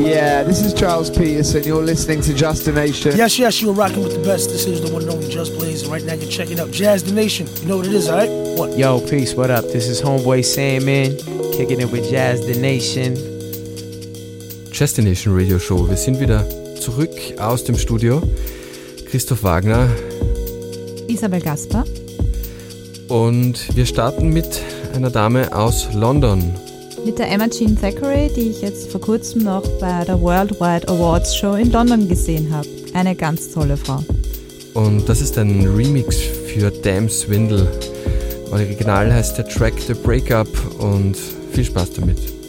Yeah, this is Charles Peterson. You're listening to Just a Nation. Yes, yes, you're rocking with the best. This is the one and only Just Blaze. And right now you're checking out Jazz the Nation. You know what it is, alright? What? Yo, peace, what up? This is Homeboy Salmon, kicking it with Jazz the Nation. Jazz the Nation Radio Show. Wir sind wieder zurück aus dem Studio. Christoph Wagner. Isabel Gasper. Und wir starten mit einer Dame aus London. Mit der Emma Jean Thackeray, die ich jetzt vor kurzem noch bei der Worldwide Awards Show in London gesehen habe. Eine ganz tolle Frau. Und das ist ein Remix für Damn Swindle. Original heißt der Track The Breakup und viel Spaß damit.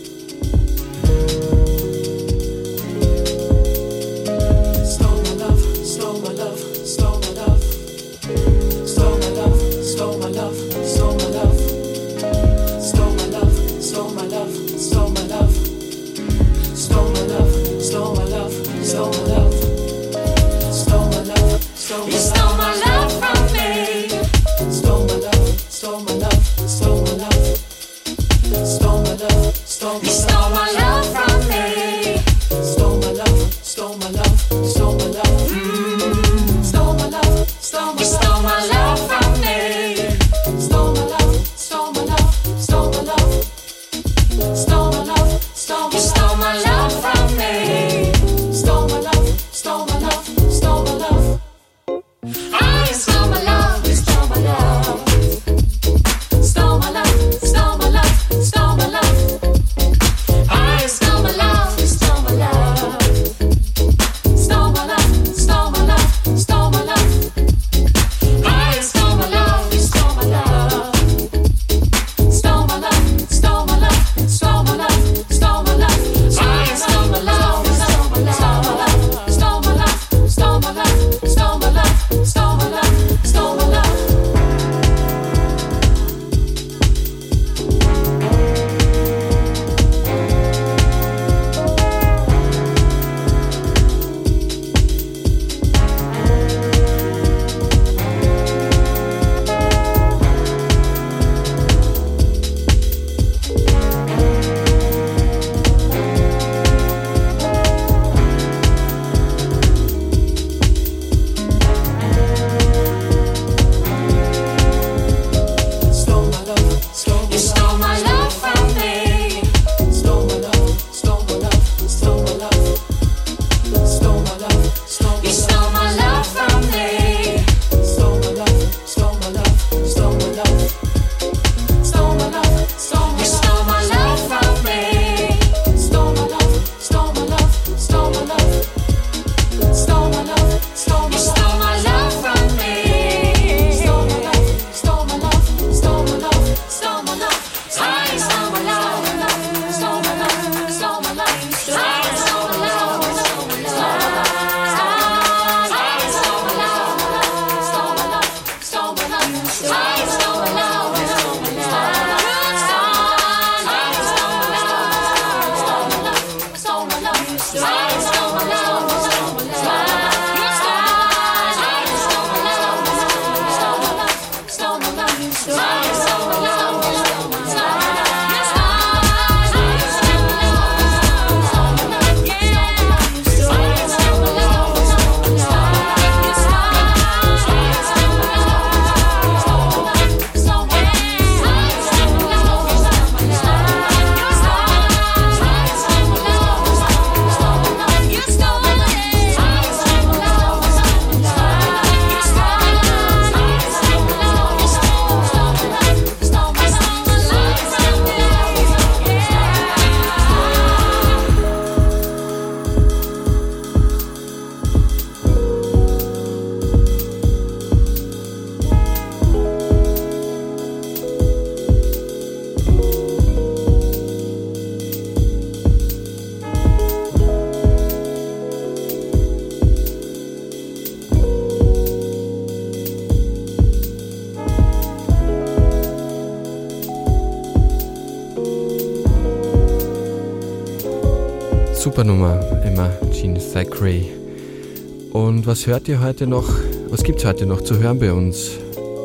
Was hört ihr heute noch? Was gibt es heute noch zu hören bei uns?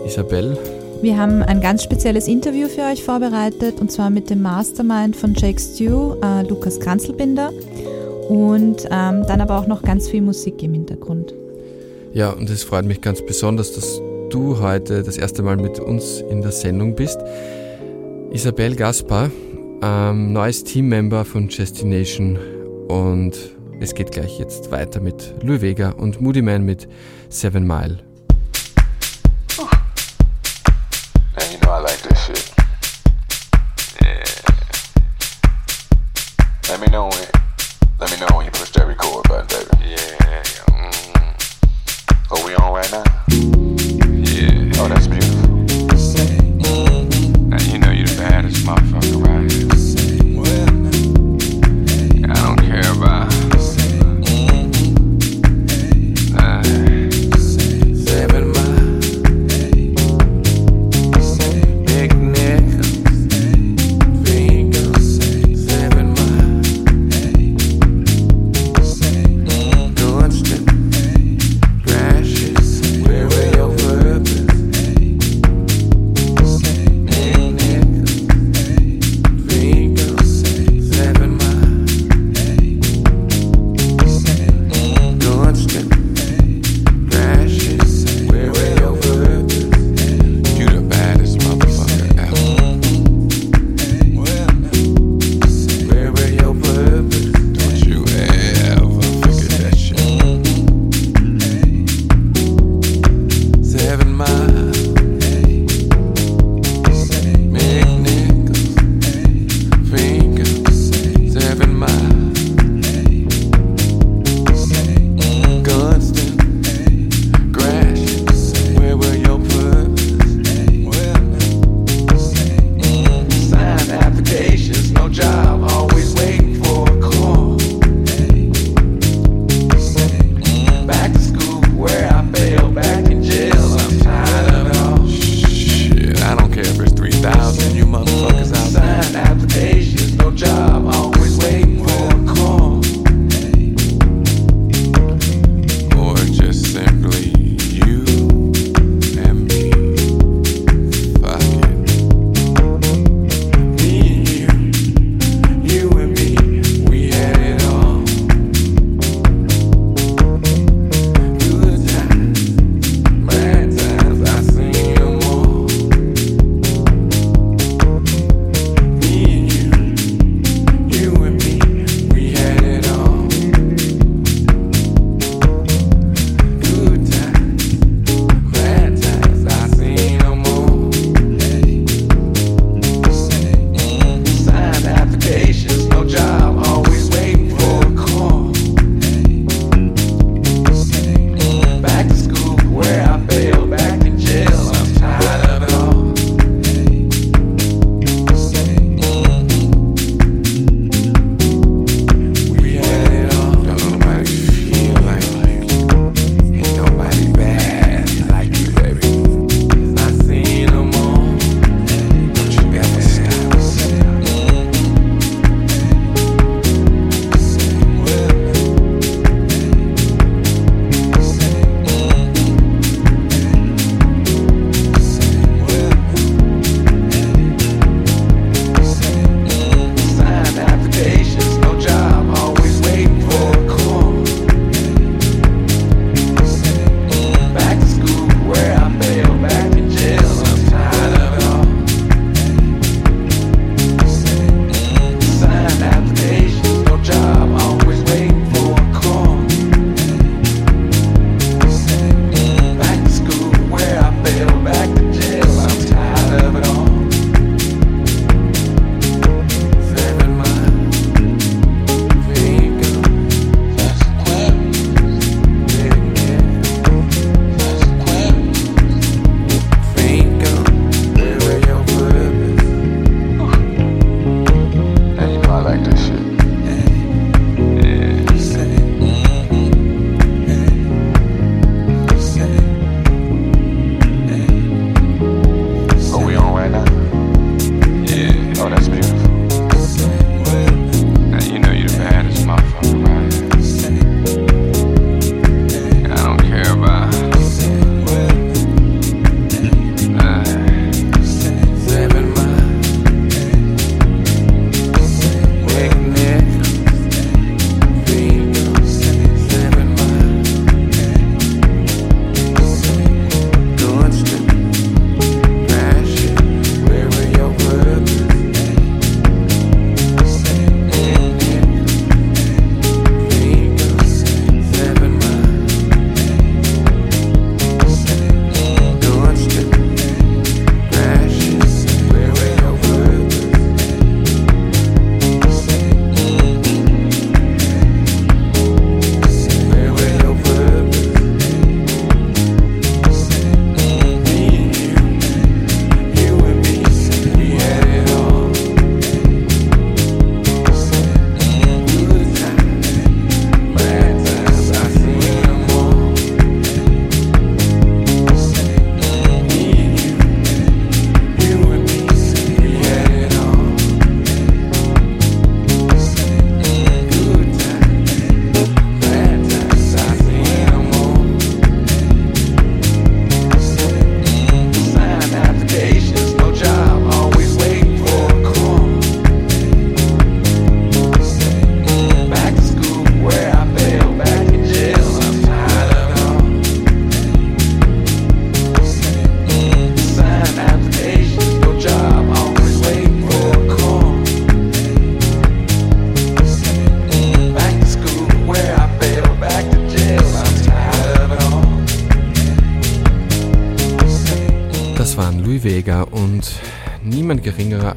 Isabel? Wir haben ein ganz spezielles Interview für euch vorbereitet und zwar mit dem Mastermind von Jake Stew, äh, Lukas Kranzelbinder. und ähm, dann aber auch noch ganz viel Musik im Hintergrund. Ja, und es freut mich ganz besonders, dass du heute das erste Mal mit uns in der Sendung bist. Isabel Gaspar, ähm, neues Teammember von Destination und es geht gleich jetzt weiter mit Vega und Moody Man mit Seven Mile.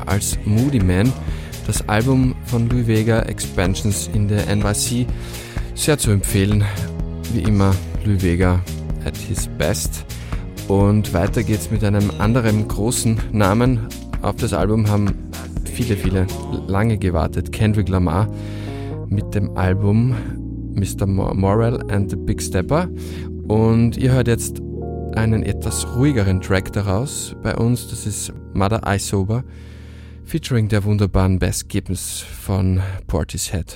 Als Moody Man. Das Album von Louis Vega Expansions in der NYC sehr zu empfehlen. Wie immer Louis Vega at his best. Und weiter geht's mit einem anderen großen Namen. Auf das Album haben viele, viele lange gewartet. Kendrick Lamar mit dem Album Mr. Morrell and the Big Stepper. Und ihr hört jetzt einen etwas ruhigeren Track daraus bei uns. Das ist Mother I Sober, featuring der wunderbaren Bess Gibbons von Portishead.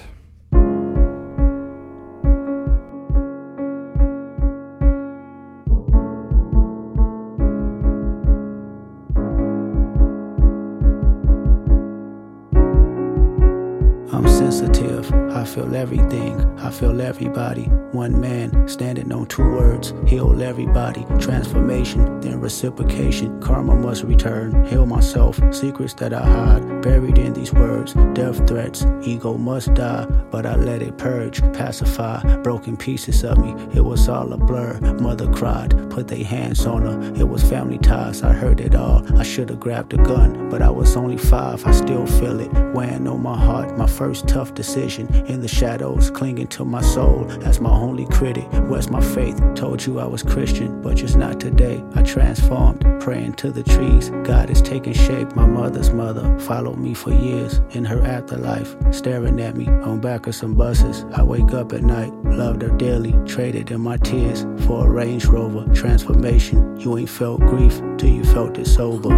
I'm sensitive. I feel everything, I feel everybody. One man standing on two words, heal everybody. Transformation, then reciprocation. Karma must return. Heal myself, secrets that I hide, buried in these words. Death threats, ego must die, but I let it purge, pacify. Broken pieces of me, it was all a blur. Mother cried, put their hands on her. It was family ties, I heard it all. I should have grabbed a gun, but I was only five, I still feel it. Weighing on my heart, my first tough decision in the shadows, clinging to my soul as my only critic. Where's my faith? Told you I was Christian, but just not today. I transformed, praying to the trees. God is taking shape. My mother's mother followed me for years in her afterlife, staring at me on back of some buses. I wake up at night, loved her dearly, traded in my tears for a Range Rover. Transformation, you ain't felt grief till you felt it sober.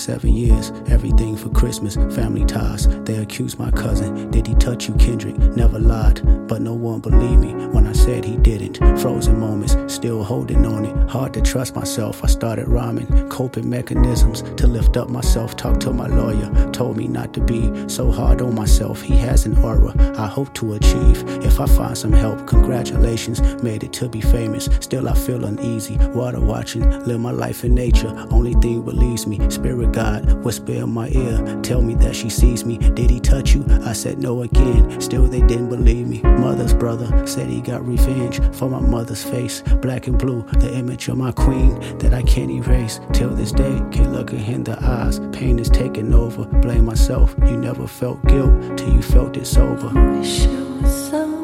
Seven years. Everything for Christmas, family ties. They accused my cousin. Did he touch you, Kendrick? Never lied, but no one believed me when I said he didn't. Frozen moments, still holding on it. Hard to trust myself. I started rhyming, coping mechanisms to lift up myself. Talked to my lawyer, told me not to be so hard on myself. He has an aura I hope to achieve. If I find some help, congratulations. Made it to be famous. Still, I feel uneasy. Water watching, live my life in nature. Only thing believes me. Spirit Spirit God whisper in my ear, tell me that she sees me. Did he touch you? I said no again. Still, they didn't believe me. Mother's brother said he got revenge for my mother's face. Black and blue, the image of my queen that I can't erase. Till this day, can't look her in the eyes. Pain is taking over. Blame myself. You never felt guilt till you felt it sober. Wish it was somebody.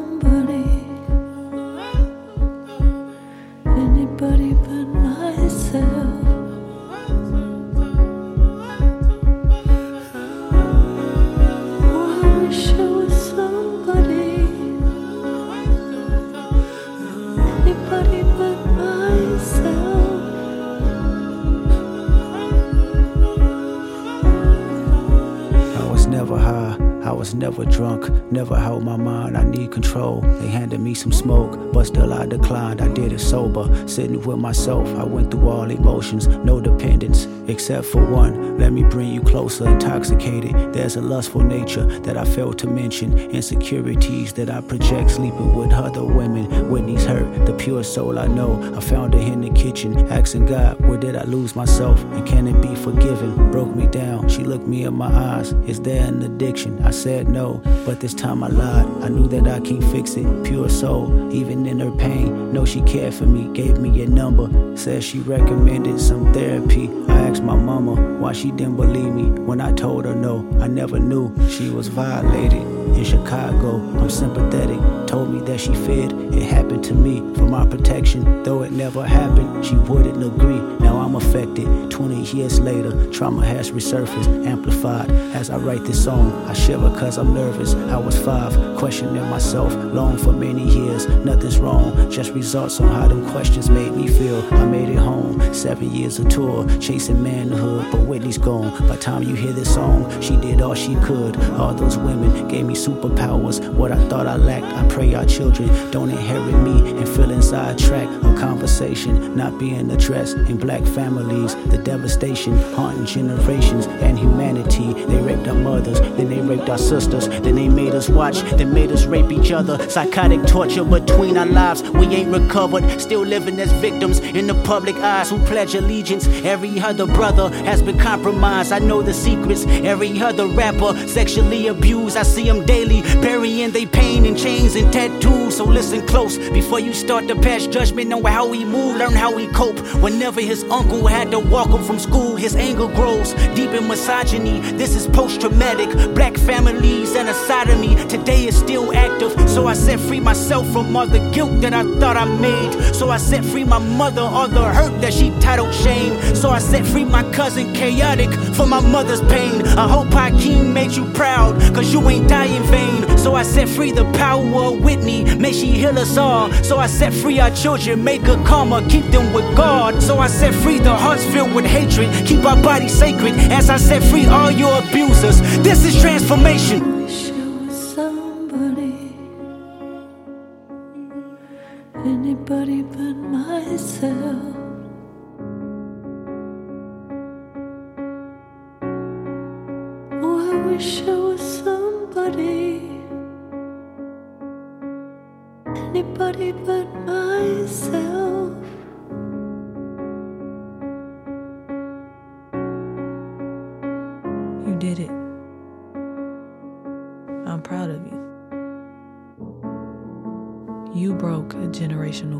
Never held my mind. I need control. They handed me some smoke, but still I declined. I did it sober, sitting with myself. I went through all emotions, no dependence, except for one. Let me bring you closer, intoxicated. There's a lustful nature that I failed to mention. Insecurities that I project, sleeping with other women. Whitney's hurt, the pure soul I know. I found her in the kitchen, asking God, where did I lose myself? And can it be forgiven? Broke me down. She looked me in my eyes. Is there an addiction? I said no, but this time I lied. I knew that I can't fix it. Pure soul, even in her pain. Know she cared for me, gave me a number. Said she recommended some therapy. I asked my mama why she didn't believe me when I told her no. I never knew she was violated in Chicago. I'm sympathetic. Told me that she feared it happened to me for my protection. Though it never happened, she wouldn't agree. Now I'm affected. 20 years later, trauma has resurfaced, amplified. As I write this song, I shiver cause I'm nervous. I was five, questioning myself long for many years. Nothing's wrong, just results on how them questions made me feel. I made it home, seven years of tour, chasing manhood, but Whitney's gone. By time you hear this song, she did all she could. All those women gave me superpowers. What I thought I lacked, I pray our children don't inherit me and feel inside track. A conversation not being addressed in black families. The devastation haunting generations and humanity. They raped our mothers, then they raped our sisters, then they made us watch, then made us rape each other. Psychotic torture between our lives. We ain't recovered, still living as victims in the public eyes who pledge allegiance. Every other brother has been compromised. I know the secrets. Every other rapper sexually abused. I see them daily, burying their pain in chains and tattoos. So listen close before you start to pass judgment on how we move, learn how we cope. Whenever his uncle had to walk him from school, his anger grows deep in misogyny. This is post traumatic. Black families and a sodomy today is still active. So I set free myself from all the guilt that I thought I made. So I set free my mother, all the hurt that she titled shame. So I set free my cousin, chaotic, for my mother's pain. I hope Hakeem made you proud, cause you ain't die in vain. So I set free the power of Whitney, may she heal us all. So I set free our children, make a karma, keep them with God. So I set free the hearts filled with hatred, keep our bodies sacred. As I set free all your abusers, this is transformation.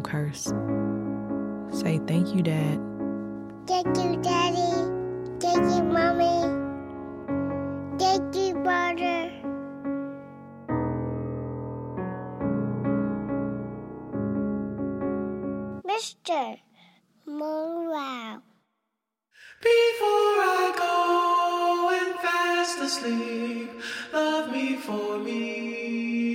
Curse. Say thank you, Dad. Thank you, Daddy. Thank you, Mommy. Thank you, brother. Mr. Monroe. Before I go and fast asleep, love me for me.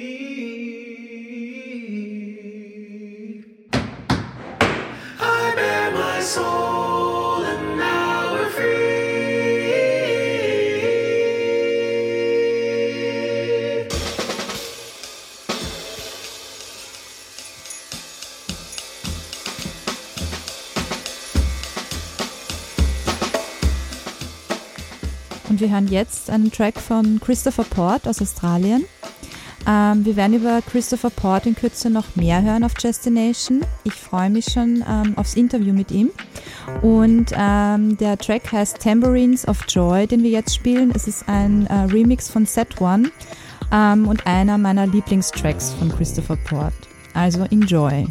Wir hören jetzt einen Track von Christopher Port aus Australien. Ähm, wir werden über Christopher Port in Kürze noch mehr hören auf Destination. Ich freue mich schon ähm, aufs Interview mit ihm. Und ähm, der Track heißt Tambourines of Joy, den wir jetzt spielen. Es ist ein äh, Remix von Set One ähm, und einer meiner Lieblingstracks von Christopher Port. Also enjoy.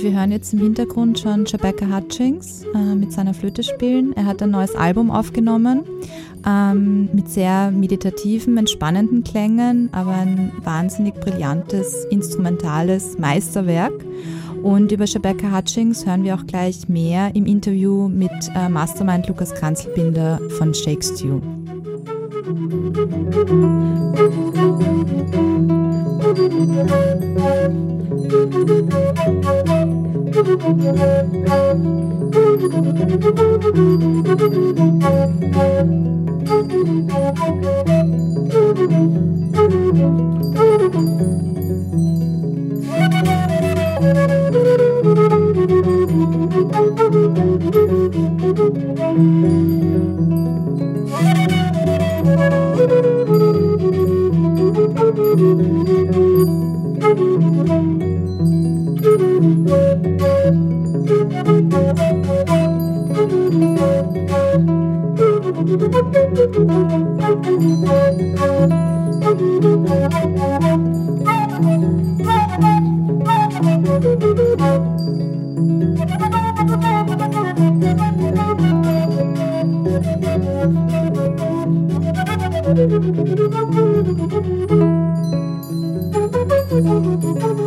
Hören jetzt im Hintergrund schon Rebecca Hutchings äh, mit seiner Flöte spielen. Er hat ein neues Album aufgenommen ähm, mit sehr meditativen, entspannenden Klängen, aber ein wahnsinnig brillantes, instrumentales Meisterwerk. Und über Rebecca Hutchings hören wir auch gleich mehr im Interview mit äh, Mastermind Lukas Kranzelbinder von Shake Stew. Ich bin ein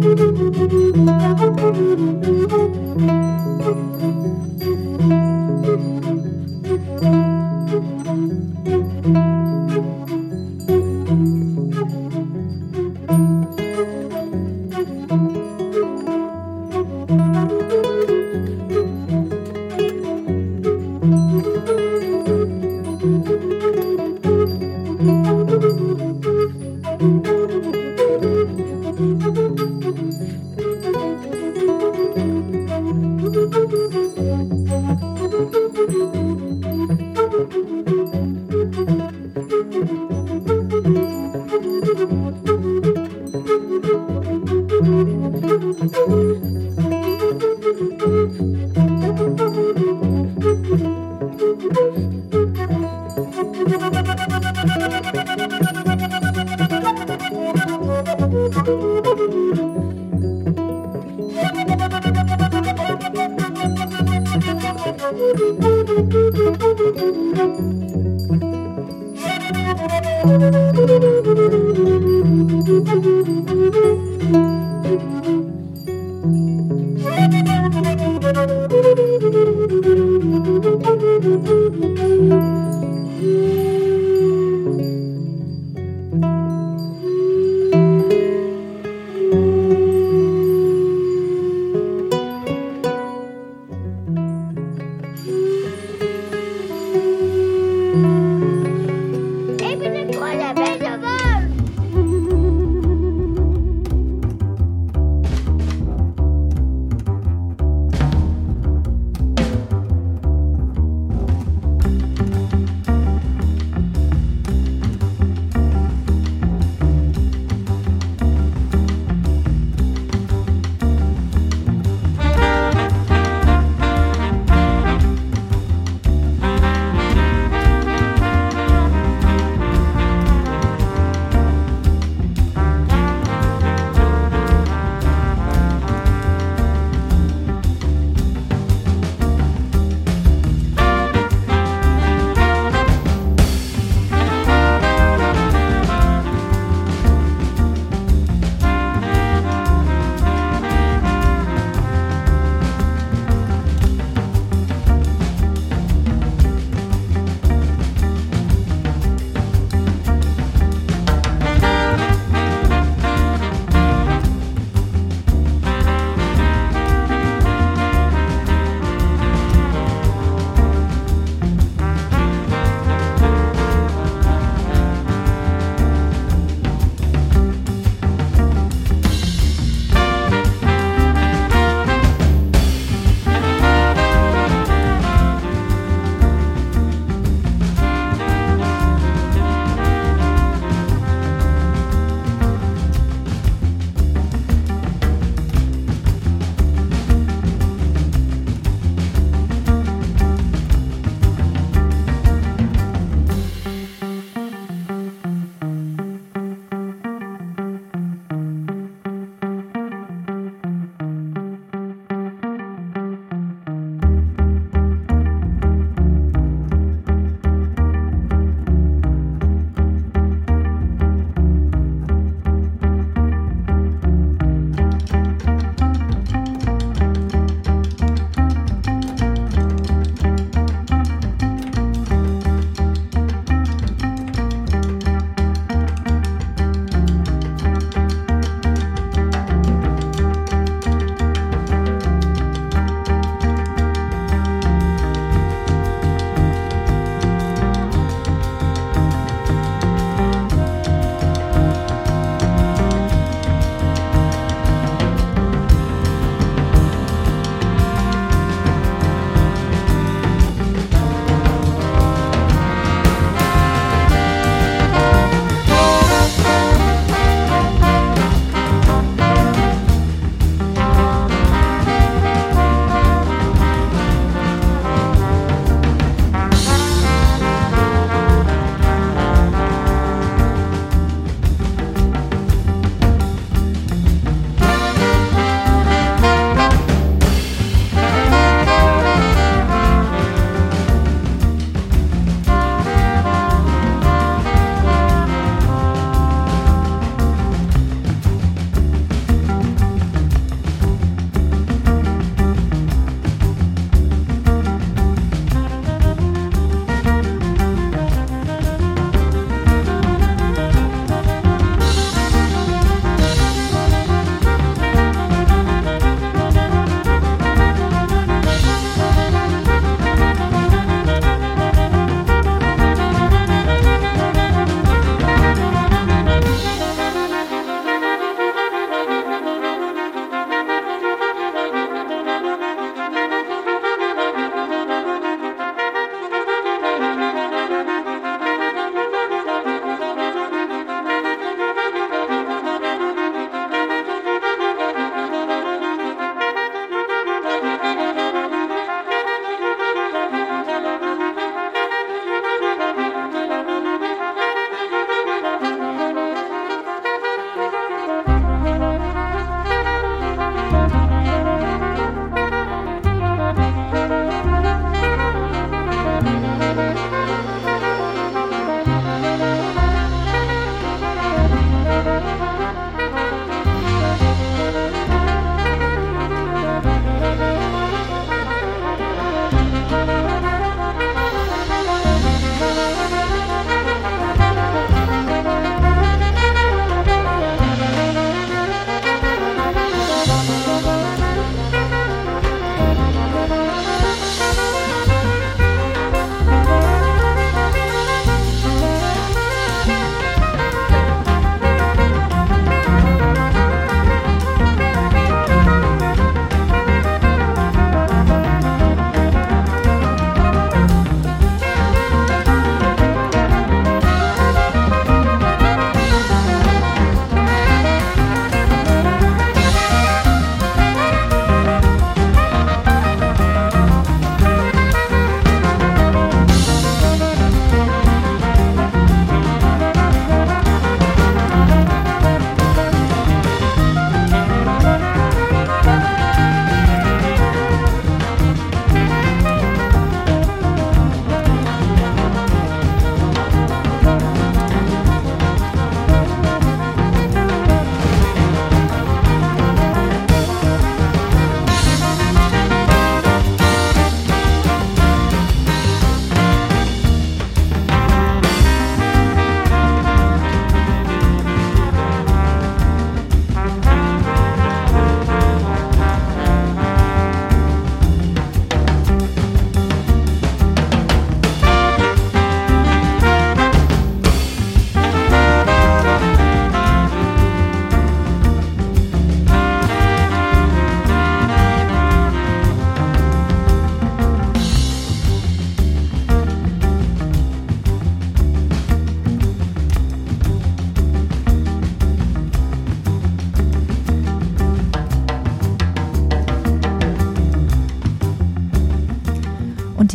Thank you.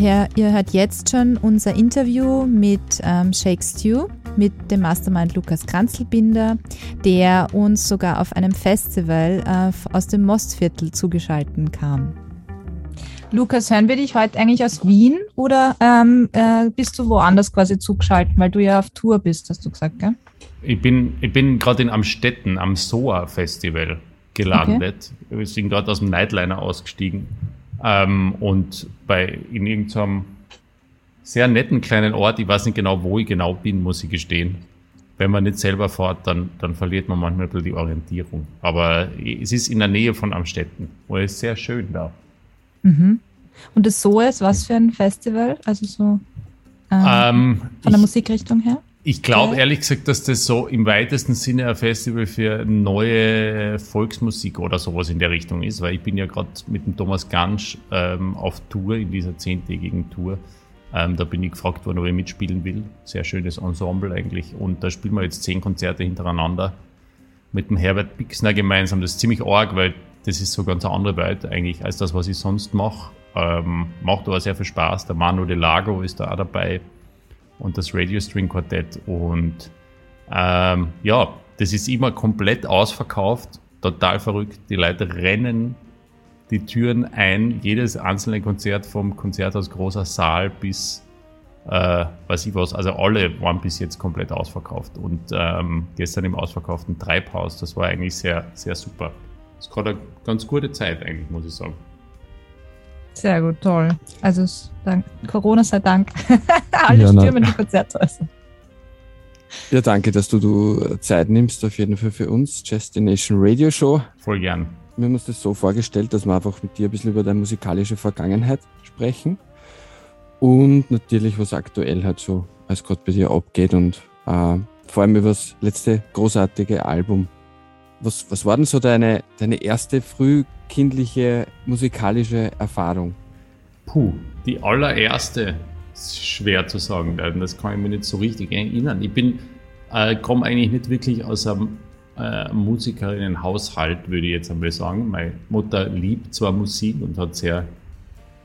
Ihr, ihr hört jetzt schon unser Interview mit ähm, Shake Stew, mit dem Mastermind Lukas Kranzelbinder, der uns sogar auf einem Festival äh, aus dem Mostviertel zugeschalten kam. Lukas, hören wir dich heute eigentlich aus Wien oder ähm, äh, bist du woanders quasi zugeschaltet, weil du ja auf Tour bist, hast du gesagt, gell? Ich bin, ich bin gerade in Amstetten am SOA Festival gelandet. Okay. Wir sind gerade aus dem Nightliner ausgestiegen ähm, und bei in irgendeinem sehr netten kleinen Ort, ich weiß nicht genau, wo ich genau bin, muss ich gestehen. Wenn man nicht selber fährt, dann, dann verliert man manchmal ein bisschen die Orientierung. Aber es ist in der Nähe von Amstetten, wo es sehr schön da. Mhm. Und das So ist was für ein Festival? Also so ähm, ähm, von der ich, Musikrichtung her? Ich glaube ehrlich gesagt, dass das so im weitesten Sinne ein Festival für neue Volksmusik oder sowas in der Richtung ist, weil ich bin ja gerade mit dem Thomas Gansch ähm, auf Tour, in dieser zehntägigen Tour. Ähm, da bin ich gefragt worden, ob ich mitspielen will. Sehr schönes Ensemble eigentlich. Und da spielen wir jetzt zehn Konzerte hintereinander mit dem Herbert Bixner gemeinsam. Das ist ziemlich arg, weil das ist so ganz eine andere Welt eigentlich als das, was ich sonst mache. Ähm, macht aber sehr viel Spaß. Der Manu de Lago ist da auch dabei und das Radio String Quartett. Und ähm, ja, das ist immer komplett ausverkauft, total verrückt. Die Leute rennen die Türen ein, jedes einzelne Konzert vom Konzerthaus Großer Saal bis äh, weiß ich was, also alle waren bis jetzt komplett ausverkauft und ähm, gestern im ausverkauften Treibhaus, das war eigentlich sehr, sehr super. Es war eine ganz gute Zeit eigentlich, muss ich sagen. Sehr gut, toll. Also dank, Corona sei Dank. Alle ja, stürmen die Konzerthäuser. Ja, danke, dass du, du Zeit nimmst, auf jeden Fall für uns. Destination Radio Show. Voll gern. Wir haben uns das so vorgestellt, dass wir einfach mit dir ein bisschen über deine musikalische Vergangenheit sprechen. Und natürlich, was aktuell halt so als gerade bei dir abgeht und äh, vor allem über das letzte großartige Album. Was, was war denn so deine, deine erste früh kindliche musikalische Erfahrung? Puh, die allererste ist schwer zu sagen, das kann ich mir nicht so richtig erinnern. Ich bin, äh, komme eigentlich nicht wirklich aus einem äh, Musikerinnenhaushalt, würde ich jetzt einmal sagen. Meine Mutter liebt zwar Musik und hat sehr,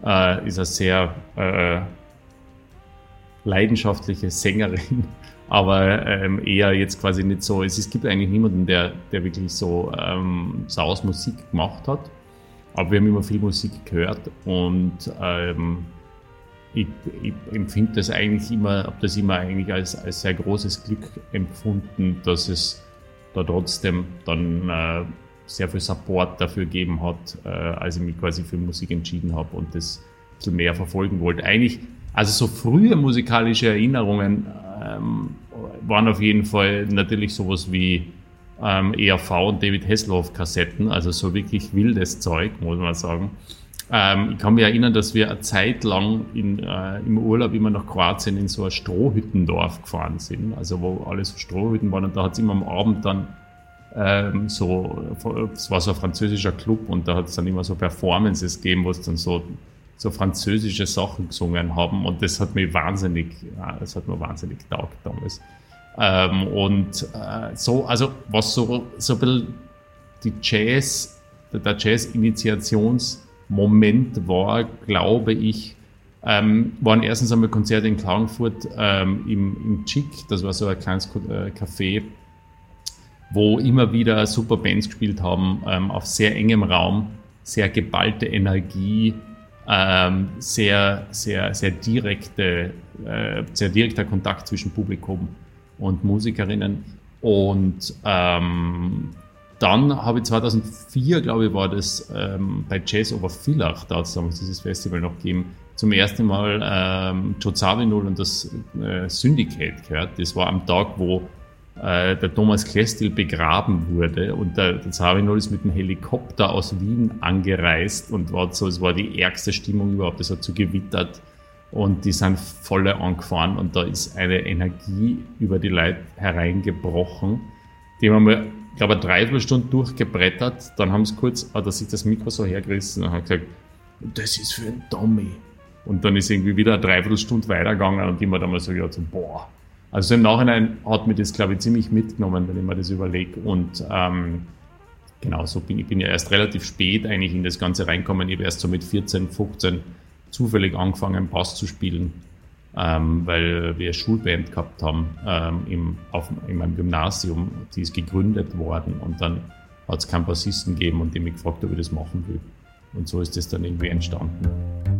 äh, ist eine sehr äh, leidenschaftliche Sängerin, aber ähm, eher jetzt quasi nicht so. Es, es gibt eigentlich niemanden, der, der wirklich so ähm, Saus Musik gemacht hat. Aber wir haben immer viel Musik gehört und ähm, ich, ich empfinde das eigentlich immer, habe das immer eigentlich als, als sehr großes Glück empfunden, dass es da trotzdem dann äh, sehr viel Support dafür gegeben hat, äh, als ich mich quasi für Musik entschieden habe und das ein bisschen mehr verfolgen wollte. Eigentlich, also so frühe musikalische Erinnerungen ähm, waren auf jeden Fall natürlich sowas wie ähm, ERV und David Hasselhoff Kassetten, also so wirklich wildes Zeug, muss man sagen. Ähm, ich kann mich erinnern, dass wir eine Zeit lang in, äh, im Urlaub immer nach Kroatien in so ein Strohhüttendorf gefahren sind, also wo alles so Strohhütten waren und da hat es immer am Abend dann ähm, so, es war so ein französischer Club und da hat es dann immer so Performances gegeben, wo es dann so, so französische Sachen gesungen haben und das hat mich wahnsinnig, das hat mir wahnsinnig getaugt damals. Ähm, und äh, so, also was so, so ein bisschen die Jazz, der Jazz-Initiationsmoment war, glaube ich, ähm, waren erstens einmal Konzerte in Klagenfurt ähm, im, im Chick, das war so ein kleines äh, Café, wo immer wieder super Bands gespielt haben, ähm, auf sehr engem Raum, sehr geballte Energie, ähm, sehr, sehr, sehr direkte, äh, sehr direkter Kontakt zwischen Publikum und Musikerinnen. Und ähm, dann habe ich 2004, glaube ich, war das ähm, bei Jazz Over Villach, da hat es dieses Festival noch gegeben, zum ersten Mal ähm, Joe Zawinul und das äh, Syndicate gehört. Das war am Tag, wo äh, der Thomas Klestil begraben wurde und der, der Zawinul ist mit dem Helikopter aus Wien angereist und war so, es war die ärgste Stimmung überhaupt. Es hat so gewittert und die sind voll angefahren und da ist eine Energie über die Leute hereingebrochen. Die haben wir, glaube ich, eine Dreiviertelstunde durchgebrettert. Dann haben sie kurz, hat er sich das Mikro so hergerissen und hat gesagt, das ist für ein Dummy. Und dann ist irgendwie wieder eine Dreiviertelstunde weitergegangen und immer dann mal so so, boah. Also im Nachhinein hat mir das, glaube ich, ziemlich mitgenommen, wenn ich mir das überlege. Und ähm, genau, so bin ich bin ja erst relativ spät eigentlich in das Ganze reinkommen. Ich habe erst so mit 14, 15 zufällig angefangen, Bass zu spielen, ähm, weil wir Schulband gehabt haben ähm, im, auf, in meinem Gymnasium. Die ist gegründet worden und dann hat es keinen Bassisten gegeben und die mich gefragt, ob ich das machen will. Und so ist das dann irgendwie entstanden.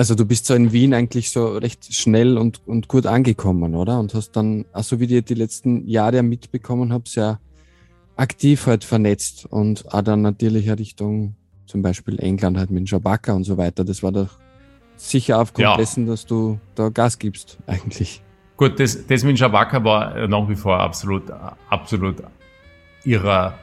Also du bist so in Wien eigentlich so recht schnell und, und gut angekommen, oder? Und hast dann, also wie ich die letzten Jahre mitbekommen habe, sehr aktiv halt vernetzt und auch dann natürlich Richtung zum Beispiel England halt mit Jabaka und so weiter. Das war doch sicher aufgrund ja. dessen, dass du da Gas gibst, eigentlich. Gut, das, das mit Jabaka war nach wie vor absolut, absolut ihrer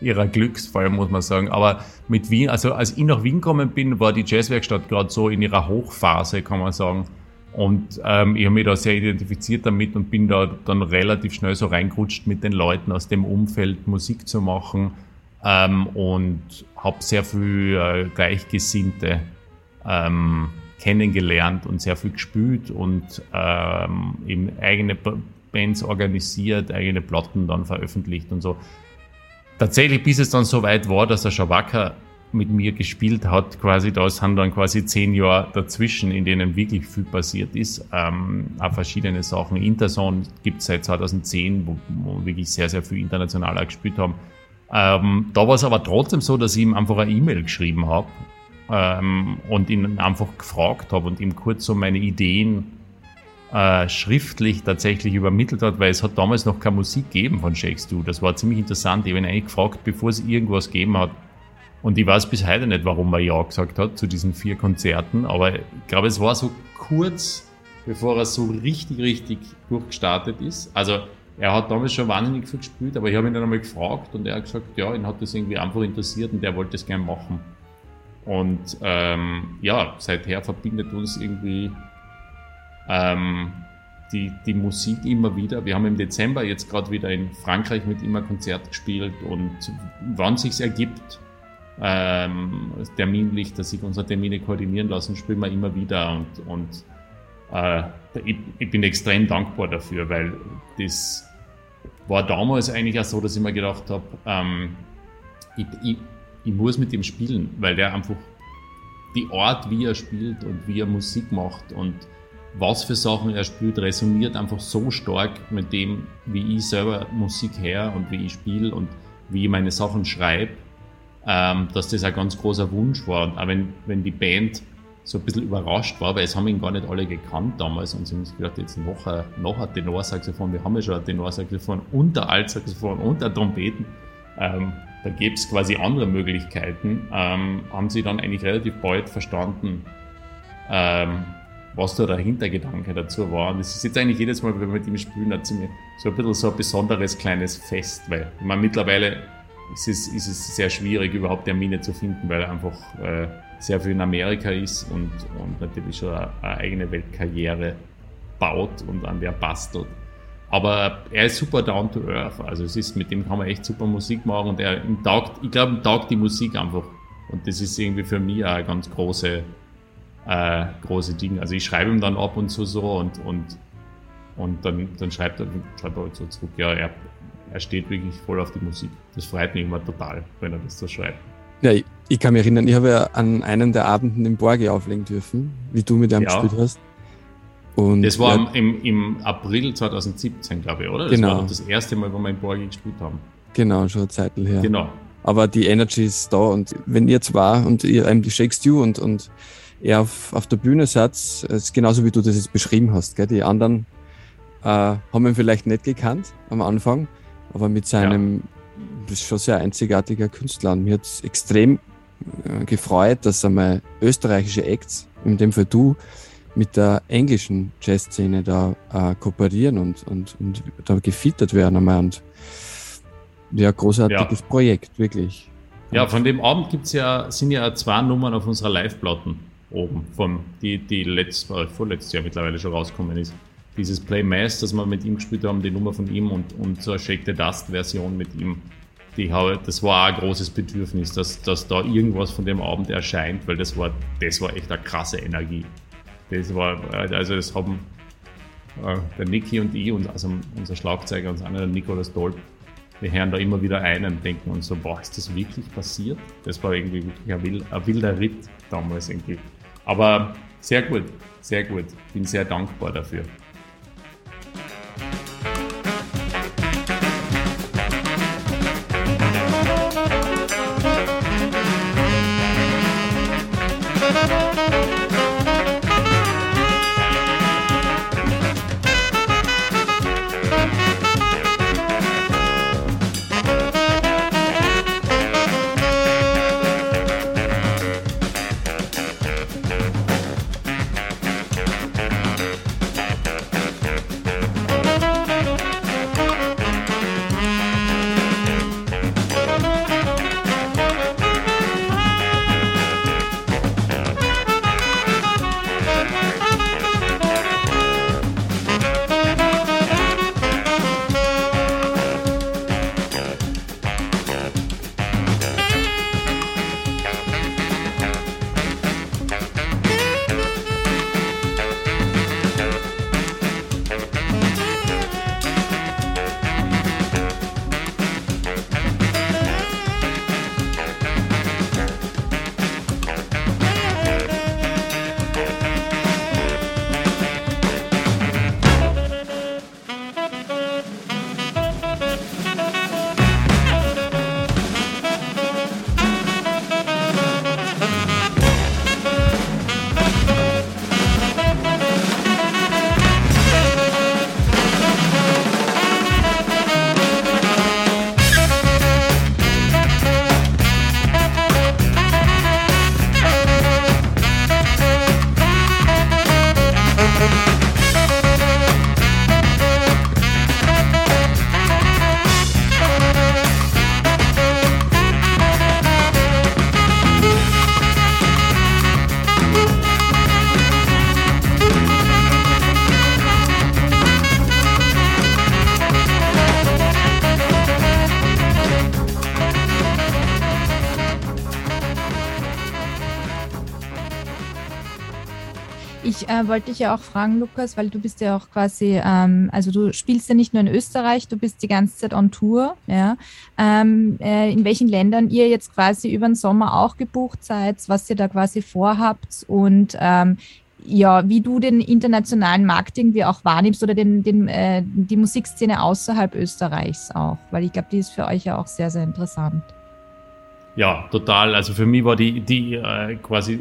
ihrer Glücksfall, muss man sagen. Aber mit Wien, also als ich nach Wien gekommen bin, war die Jazzwerkstatt gerade so in ihrer Hochphase, kann man sagen. Und ähm, ich habe mich da sehr identifiziert damit und bin da dann relativ schnell so reingerutscht mit den Leuten aus dem Umfeld Musik zu machen ähm, und habe sehr viel äh, Gleichgesinnte ähm, kennengelernt und sehr viel gespielt und ähm, eben eigene Bands organisiert, eigene Platten dann veröffentlicht und so tatsächlich, bis es dann so weit war, dass der Schabaka mit mir gespielt hat, quasi da sind dann quasi zehn Jahre dazwischen, in denen wirklich viel passiert ist. Ähm, auch verschiedene Sachen. Interson gibt es seit 2010, wo, wo wirklich sehr, sehr viel international gespielt haben. Ähm, da war es aber trotzdem so, dass ich ihm einfach eine E-Mail geschrieben habe ähm, und ihn einfach gefragt habe und ihm kurz so meine Ideen äh, schriftlich tatsächlich übermittelt hat, weil es hat damals noch keine Musik gegeben von Shakes Du. Das war ziemlich interessant. Ich habe ihn eigentlich gefragt, bevor es irgendwas gegeben hat. Und ich weiß bis heute nicht, warum er Ja gesagt hat zu diesen vier Konzerten, aber ich glaube, es war so kurz, bevor er so richtig, richtig durchgestartet ist. Also er hat damals schon wahnsinnig viel gespielt, aber ich habe ihn dann einmal gefragt und er hat gesagt, ja, ihn hat das irgendwie einfach interessiert und er wollte es gerne machen. Und ähm, ja, seither verbindet uns irgendwie ähm, die, die Musik immer wieder. Wir haben im Dezember jetzt gerade wieder in Frankreich mit ihm ein Konzert gespielt und wann sich's ergibt, ähm, terminlich, dass sich unsere Termine koordinieren lassen, spielen wir immer wieder und, und äh, ich, ich, bin extrem dankbar dafür, weil das war damals eigentlich auch so, dass ich mir gedacht habe, ähm, ich, ich, ich muss mit ihm spielen, weil der einfach die Art, wie er spielt und wie er Musik macht und was für Sachen er spielt, resoniert einfach so stark mit dem, wie ich selber Musik her und wie ich spiele und wie ich meine Sachen schreibe, ähm, dass das ein ganz großer Wunsch war. Und auch wenn, wenn die Band so ein bisschen überrascht war, weil es haben ihn gar nicht alle gekannt damals und sie haben sich gedacht, jetzt noch ein, noch ein Tenorsaxophon, wir haben ja schon ein Tenorsaxophon und ein Altsaxophon und ein Trompeten. Ähm, da gäbe es quasi andere Möglichkeiten, ähm, haben sie dann eigentlich relativ bald verstanden, ähm, was da der Hintergedanke dazu war. Und das ist jetzt eigentlich jedes Mal, wenn wir mit ihm spielen, hat mir so ein bisschen so ein besonderes kleines Fest, weil meine, mittlerweile ist es, ist es sehr schwierig, überhaupt Termine zu finden, weil er einfach äh, sehr viel in Amerika ist und, und natürlich schon eine, eine eigene Weltkarriere baut und an der bastelt. Aber er ist super down to earth. Also es ist, mit dem kann man echt super Musik machen und er im taugt, ich glaube, ihm taugt die Musik einfach. Und das ist irgendwie für mich auch eine ganz große, äh, große Ding. Also ich schreibe ihm dann ab und zu so und, und, und dann, dann schreibt er, schreibt er halt so zurück, ja, er, er steht wirklich voll auf die Musik. Das freut mich immer total, wenn er das so schreibt. Ja, ich, ich kann mich erinnern, ich habe ja an einem der Abenden im Borgi auflegen dürfen, wie du mit ihm ja. gespielt hast. Und das war ja, im, im April 2017, glaube ich, oder? Das genau. war das erste Mal, wo wir in Borgi gespielt haben. Genau, schon eine Zeit her. Genau. Aber die Energy ist da und wenn ihr zwar und ihr einem die Shakes You und, und er auf, auf der Bühne seid, ist genauso wie du das jetzt beschrieben hast. Gell? Die anderen äh, haben ihn vielleicht nicht gekannt am Anfang, aber mit seinem, ja. das ist schon sehr einzigartiger Künstler. Und mir hat es extrem äh, gefreut, dass einmal österreichische Acts, in dem Fall du, mit der englischen Jazzszene da äh, kooperieren und, und, und da gefeatured werden einmal. Und ja, großartiges ja. Projekt, wirklich. Ja, von dem Abend gibt's ja, sind ja zwei Nummern auf unserer Live-Platten oben, von, die, die letzt, äh, vorletztes Jahr mittlerweile schon rausgekommen ist. Dieses Play Mass, das wir mit ihm gespielt haben, die Nummer von ihm und, und so eine Shake the Dust-Version mit ihm. Die das war auch ein großes Bedürfnis, dass, dass da irgendwas von dem Abend erscheint, weil das war, das war echt eine krasse Energie. Das war, also das haben äh, der Niki und ich und also unser Schlagzeuger und einer der Nikolaus Dolp, wir hören da immer wieder ein und denken uns so, boah, ist das wirklich passiert? Das war irgendwie wirklich ein wilder Ritt damals irgendwie. Aber sehr gut, sehr gut. Bin sehr dankbar dafür. Wollte ich ja auch fragen, Lukas, weil du bist ja auch quasi, ähm, also du spielst ja nicht nur in Österreich, du bist die ganze Zeit on Tour, ja. Ähm, äh, in welchen Ländern ihr jetzt quasi über den Sommer auch gebucht seid, was ihr da quasi vorhabt und ähm, ja, wie du den internationalen Markt irgendwie auch wahrnimmst oder den, den, äh, die Musikszene außerhalb Österreichs auch, weil ich glaube, die ist für euch ja auch sehr, sehr interessant. Ja, total. Also für mich war die, die äh, quasi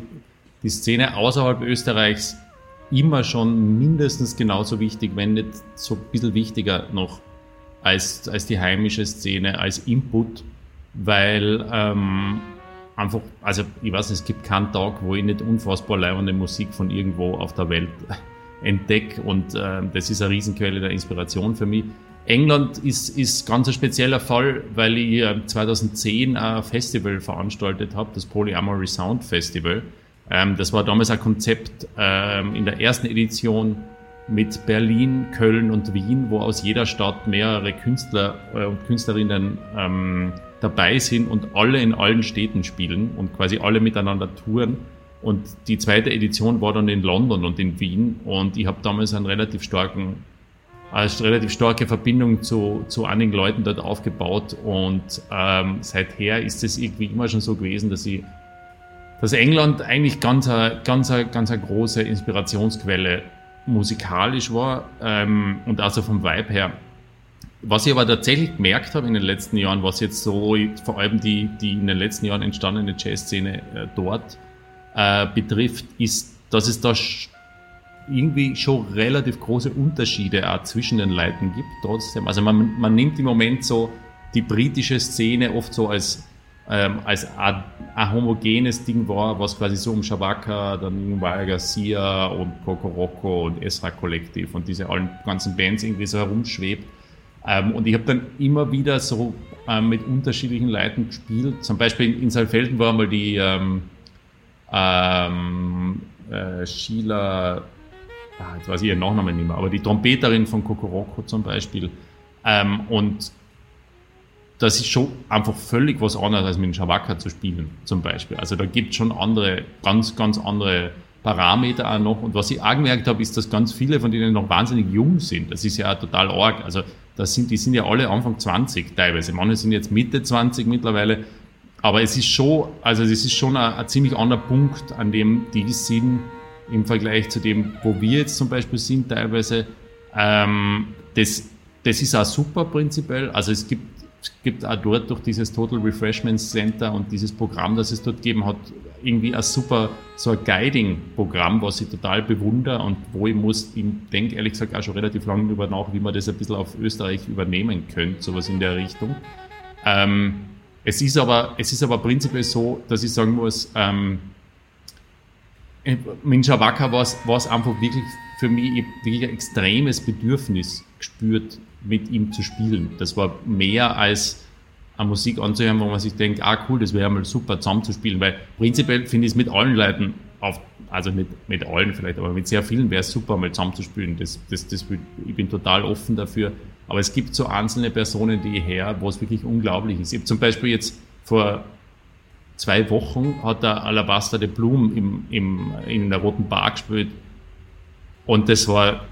die Szene außerhalb Österreichs immer schon mindestens genauso wichtig, wenn nicht so ein bisschen wichtiger noch als, als die heimische Szene, als Input, weil ähm, einfach, also ich weiß, es gibt keinen Tag, wo ich nicht unfassbar leibende Musik von irgendwo auf der Welt entdecke und äh, das ist eine Riesenquelle der Inspiration für mich. England ist, ist ganz ein spezieller Fall, weil ich 2010 ein Festival veranstaltet habe, das Polyamory Sound Festival. Ähm, das war damals ein Konzept ähm, in der ersten Edition mit Berlin, Köln und Wien, wo aus jeder Stadt mehrere Künstler äh, und Künstlerinnen ähm, dabei sind und alle in allen Städten spielen und quasi alle miteinander touren. Und die zweite Edition war dann in London und in Wien und ich habe damals einen relativ starken, eine relativ starke Verbindung zu, zu einigen Leuten dort aufgebaut und ähm, seither ist es irgendwie immer schon so gewesen, dass ich dass England eigentlich ganz eine, ganz eine, ganz eine große Inspirationsquelle musikalisch war ähm, und also vom Vibe her. Was ich aber tatsächlich gemerkt habe in den letzten Jahren, was jetzt so vor allem die, die in den letzten Jahren entstandene Jazzszene äh, dort äh, betrifft, ist, dass es da irgendwie schon relativ große Unterschiede auch zwischen den Leuten gibt trotzdem. Also man, man nimmt im Moment so die britische Szene oft so als ähm, als ein, homogenes Ding war, was quasi so um Shabaka, dann Wire Garcia und Coco Rocco und Esra Collective und diese allen ganzen Bands irgendwie so herumschwebt. Ähm, und ich habe dann immer wieder so ähm, mit unterschiedlichen Leuten gespielt. Zum Beispiel in, in Saalfelden war mal die ähm, ähm, äh, Sheila, ah, jetzt weiß ich ihren Nachnamen nicht mehr, aber die Trompeterin von Coco Rocco zum Beispiel. Ähm, und das ist schon einfach völlig was anderes, als mit dem Shavaka zu spielen, zum Beispiel. Also da gibt es schon andere, ganz, ganz andere Parameter auch noch. Und was ich auch gemerkt habe, ist, dass ganz viele von denen noch wahnsinnig jung sind. Das ist ja total arg. Also das sind, die sind ja alle Anfang 20 teilweise. Manche sind jetzt Mitte 20 mittlerweile. Aber es ist schon, also es ist schon ein, ein ziemlich anderer Punkt, an dem die sind im Vergleich zu dem, wo wir jetzt zum Beispiel sind teilweise. Ähm, das, das ist auch super prinzipiell. Also es gibt es gibt auch dort durch dieses Total Refreshment Center und dieses Programm, das es dort gegeben hat, irgendwie ein super, so ein Guiding-Programm, was ich total bewundere und wo ich muss, ich denke ehrlich gesagt auch schon relativ lange darüber nach, wie man das ein bisschen auf Österreich übernehmen könnte, sowas in der Richtung. Ähm, es ist aber, es ist aber prinzipiell so, dass ich sagen muss, ähm, mit Shavaka war es einfach wirklich für mich wirklich ein extremes Bedürfnis gespürt, mit ihm zu spielen. Das war mehr als eine Musik anzuhören, wo man sich denkt, ah cool, das wäre mal super zusammenzuspielen, weil prinzipiell finde ich es mit allen Leuten, auf, also nicht mit allen vielleicht, aber mit sehr vielen wäre es super, mal zusammenzuspielen. Das, das, das, ich bin total offen dafür. Aber es gibt so einzelne Personen, die ich her, wo es wirklich unglaublich ist. Ich habe zum Beispiel jetzt vor zwei Wochen hat der Alabaster de Blum im, im, in der Roten Bar gespielt und das war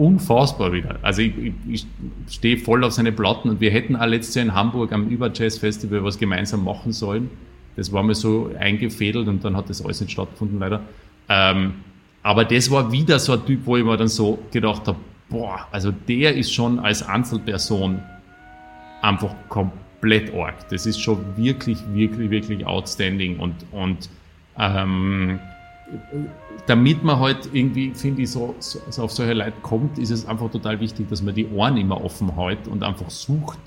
unfassbar wieder. Also ich, ich, ich stehe voll auf seine Platten und wir hätten auch letztes Jahr in Hamburg am Überjazz Festival was gemeinsam machen sollen. Das war mir so eingefädelt und dann hat das alles nicht stattgefunden leider. Ähm, aber das war wieder so ein Typ, wo ich mir dann so gedacht habe, boah, also der ist schon als Einzelperson einfach komplett arg. Das ist schon wirklich, wirklich, wirklich outstanding und, und ähm, damit man halt irgendwie, finde ich, so, so, auf solche Leute kommt, ist es einfach total wichtig, dass man die Ohren immer offen hält und einfach sucht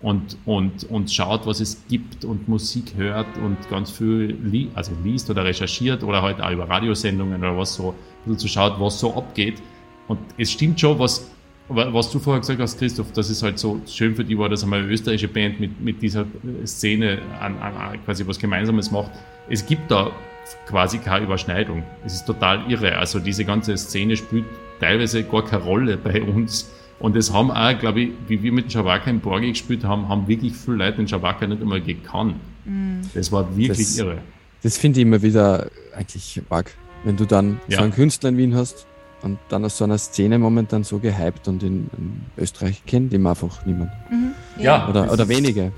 und, und, und schaut, was es gibt und Musik hört und ganz viel li also liest oder recherchiert oder halt auch über Radiosendungen oder was so, bisschen zu schaut, was so abgeht. Und es stimmt schon, was, was du vorher gesagt hast, Christoph, dass es halt so schön für die war, dass einmal eine österreichische Band mit, mit dieser Szene an, an, quasi was Gemeinsames macht. Es gibt da quasi keine Überschneidung. Es ist total irre. Also diese ganze Szene spielt teilweise gar keine Rolle bei uns. Und es haben auch, glaube ich, wie wir mit Shavaka im Borgi gespielt haben, haben wirklich viele Leute den Shavaka nicht einmal gekannt. Mhm. Das war wirklich das, irre. Das finde ich immer wieder eigentlich arg. Wenn du dann ja. so einen Künstler in Wien hast und dann aus so einer Szene momentan so gehypt und in, in Österreich kennt ihn einfach niemand. Mhm. Ja. Oder, oder wenige.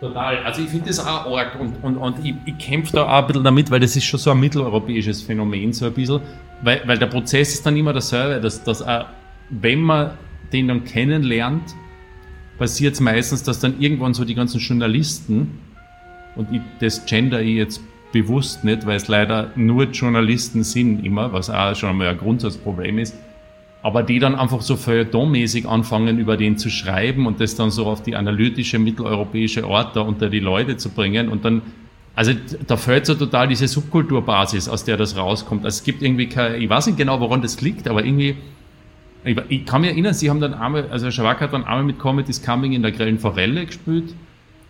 Total. Also ich finde das auch arg und, und, und ich, ich kämpfe da auch ein bisschen damit, weil das ist schon so ein mitteleuropäisches Phänomen, so ein bisschen. Weil, weil der Prozess ist dann immer dasselbe, dass, dass auch, wenn man den dann kennenlernt, passiert es meistens, dass dann irgendwann so die ganzen Journalisten, und ich, das gender ich jetzt bewusst nicht, weil es leider nur Journalisten sind immer, was auch schon mal ein Grundsatzproblem ist, aber die dann einfach so feuilletonmäßig anfangen, über den zu schreiben und das dann so auf die analytische mitteleuropäische Art da unter die Leute zu bringen und dann also da fällt so total diese Subkulturbasis, aus der das rauskommt. Also es gibt irgendwie keine, ich weiß nicht genau, woran das liegt, aber irgendwie, ich, ich kann mich erinnern, sie haben dann einmal, also Schawak hat dann einmal mit Comedy's Coming in der Grellen Forelle gespielt.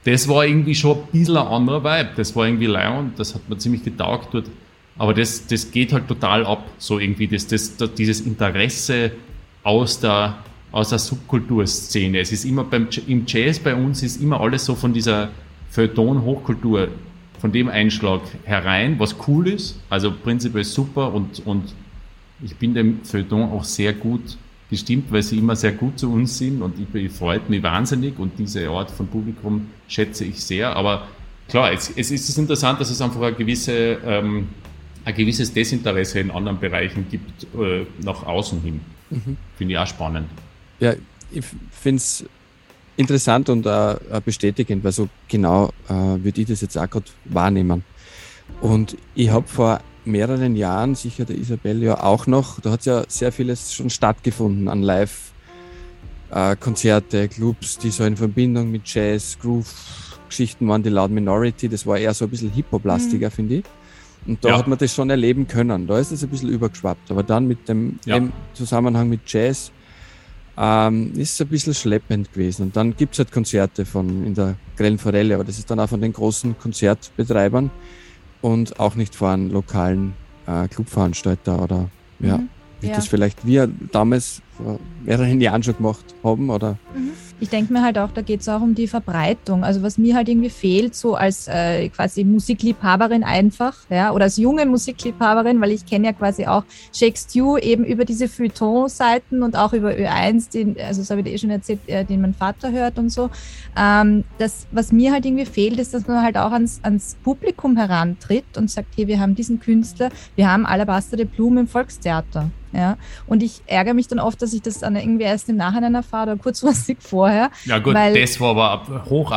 Das war irgendwie schon ein bisschen ein anderer Vibe. Das war irgendwie Lion, das hat mir ziemlich getaugt dort. Aber das, das geht halt total ab, so irgendwie, das, das, dieses Interesse aus der, aus der Subkulturszene. Es ist immer beim, im Jazz bei uns ist immer alles so von dieser Feuilleton-Hochkultur von dem Einschlag herein, was cool ist, also prinzipiell super und, und ich bin dem Feuilleton auch sehr gut gestimmt, weil sie immer sehr gut zu uns sind und ich, ich freut mich wahnsinnig und diese Art von Publikum schätze ich sehr, aber klar, es, es ist interessant, dass es einfach eine gewisse, ähm, ein gewisses Desinteresse in anderen Bereichen gibt, äh, nach außen hin. Mhm. Finde ich auch spannend. Ja, ich finde es interessant und äh, bestätigend, weil so genau äh, würde ich das jetzt auch gerade wahrnehmen. Und ich habe vor mehreren Jahren, sicher der Isabel ja auch noch, da hat ja sehr vieles schon stattgefunden an Live-Konzerte, äh, Clubs, die so in Verbindung mit Jazz, Groove-Geschichten waren, die Loud Minority, das war eher so ein bisschen Hip-Hop-lastiger, mhm. finde ich. Und da ja. hat man das schon erleben können. Da ist es ein bisschen übergeschwappt. Aber dann mit dem ja. Zusammenhang mit Jazz ähm, ist ein bisschen schleppend gewesen. Und dann gibt es halt Konzerte von in der Grellen Forelle, aber das ist dann auch von den großen Konzertbetreibern und auch nicht von lokalen äh, Clubveranstalter oder ja, mhm. wie ja. das vielleicht wir damals mehreren Jahren schon gemacht haben oder mhm ich denke mir halt auch, da geht es auch um die Verbreitung. Also was mir halt irgendwie fehlt, so als äh, quasi Musikliebhaberin einfach, ja, oder als junge Musikliebhaberin, weil ich kenne ja quasi auch Shake Stew eben über diese Feuilleton-Seiten und auch über Ö1, den, also das habe ich dir eh schon erzählt, äh, den mein Vater hört und so. Ähm, das, was mir halt irgendwie fehlt, ist, dass man halt auch ans, ans Publikum herantritt und sagt, hey, wir haben diesen Künstler, wir haben Alabaster de Blumen im Volkstheater. Ja? Und ich ärgere mich dann oft, dass ich das dann irgendwie erst im Nachhinein erfahre oder kurzfristig vorher. Ja gut, weil, das war aber hoch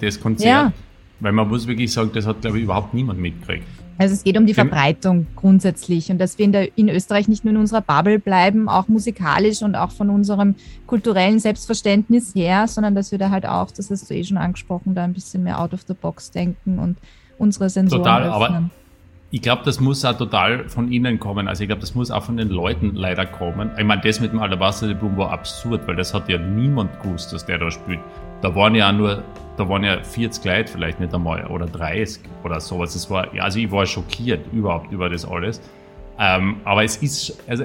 das Konzert. Ja. Weil man muss wirklich sagen, das hat, glaube ich, überhaupt niemand mitgekriegt. Also es geht um die Verbreitung grundsätzlich und dass wir in, der, in, Österreich nicht nur in unserer Bubble bleiben, auch musikalisch und auch von unserem kulturellen Selbstverständnis her, sondern dass wir da halt auch, das hast du eh schon angesprochen, da ein bisschen mehr out of the box denken und unsere Sensoren Total, öffnen. aber ich glaube, das muss auch total von innen kommen. Also ich glaube, das muss auch von den Leuten leider kommen. Ich meine, das mit dem Alabaster de war absurd, weil das hat ja niemand gewusst, dass der da spielt. Da waren ja nur, da waren ja 40 Leute vielleicht nicht einmal oder 30 oder sowas. Das war, also ich war schockiert überhaupt über das alles. Ähm, aber es ist, also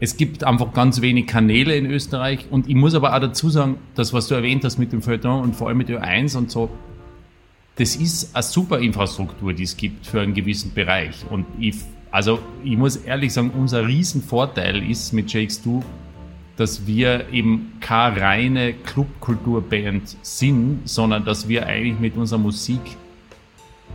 es gibt einfach ganz wenig Kanäle in Österreich und ich muss aber auch dazu sagen, das, was du erwähnt hast mit dem Feuilleton und vor allem mit Ö1 und so, das ist eine super Infrastruktur, die es gibt für einen gewissen Bereich. Und ich, also ich muss ehrlich sagen, unser Riesenvorteil ist mit Jakes 2, dass wir eben keine reine Clubkulturband sind, sondern dass wir eigentlich mit unserer Musik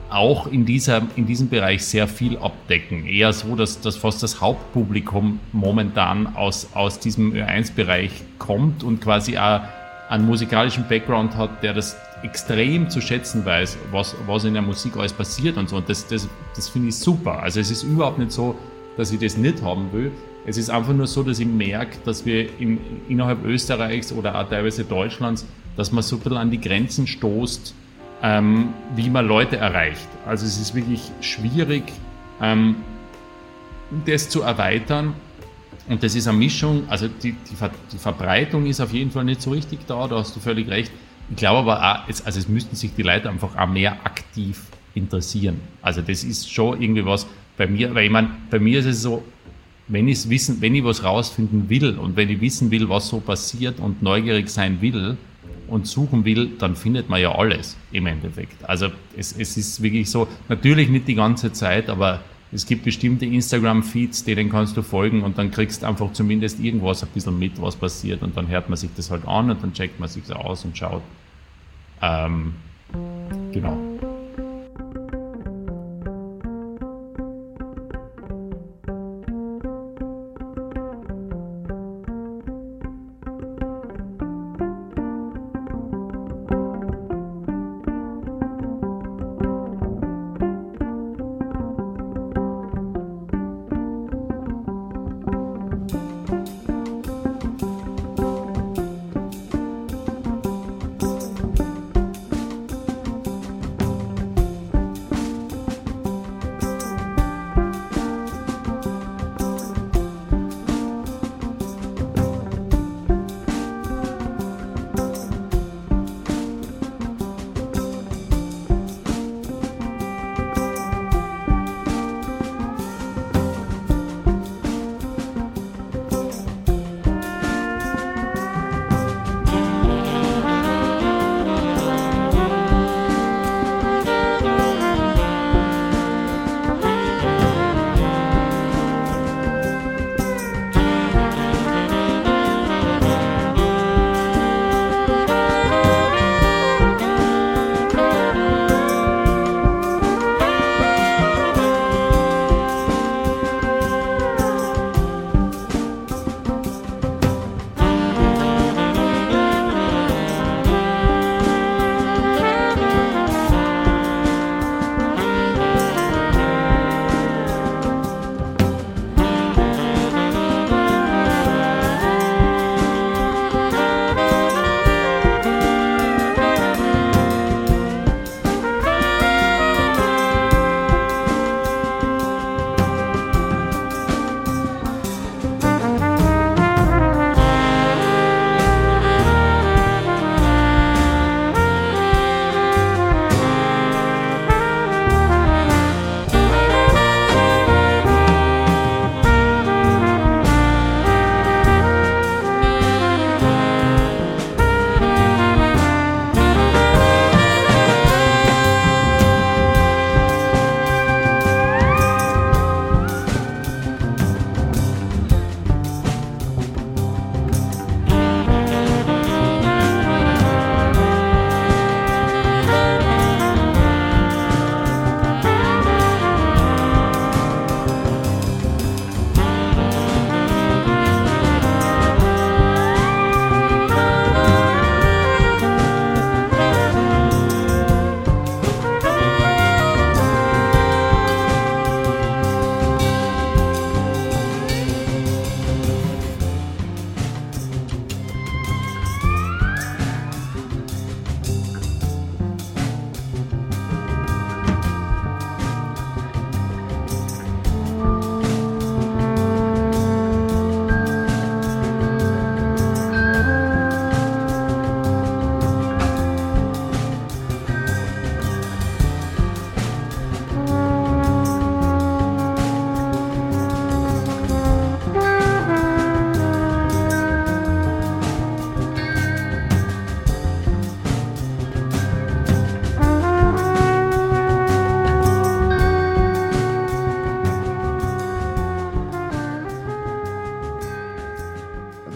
auch in, dieser, in diesem Bereich sehr viel abdecken. Eher so, dass, dass fast das Hauptpublikum momentan aus, aus diesem Ö1-Bereich kommt und quasi auch einen musikalischen Background hat, der das extrem zu schätzen weiß, was, was in der Musik alles passiert und so. Und das, das, das finde ich super. Also es ist überhaupt nicht so, dass ich das nicht haben will. Es ist einfach nur so, dass ich merke, dass wir im, innerhalb Österreichs oder auch teilweise Deutschlands, dass man so ein bisschen an die Grenzen stoßt, ähm, wie man Leute erreicht. Also es ist wirklich schwierig, ähm, das zu erweitern. Und das ist eine Mischung, also die, die, Ver die Verbreitung ist auf jeden Fall nicht so richtig da, da hast du völlig recht. Ich glaube aber auch, es, also es müssten sich die Leute einfach auch mehr aktiv interessieren. Also das ist schon irgendwie was bei mir, weil ich meine, bei mir ist es so, wenn ich wissen, wenn ich was rausfinden will und wenn ich wissen will, was so passiert und neugierig sein will und suchen will, dann findet man ja alles im Endeffekt. Also es, es ist wirklich so, natürlich nicht die ganze Zeit, aber es gibt bestimmte Instagram-Feeds, denen kannst du folgen und dann kriegst du einfach zumindest irgendwas ein bisschen mit, was passiert und dann hört man sich das halt an und dann checkt man sich aus und schaut. Ähm, genau.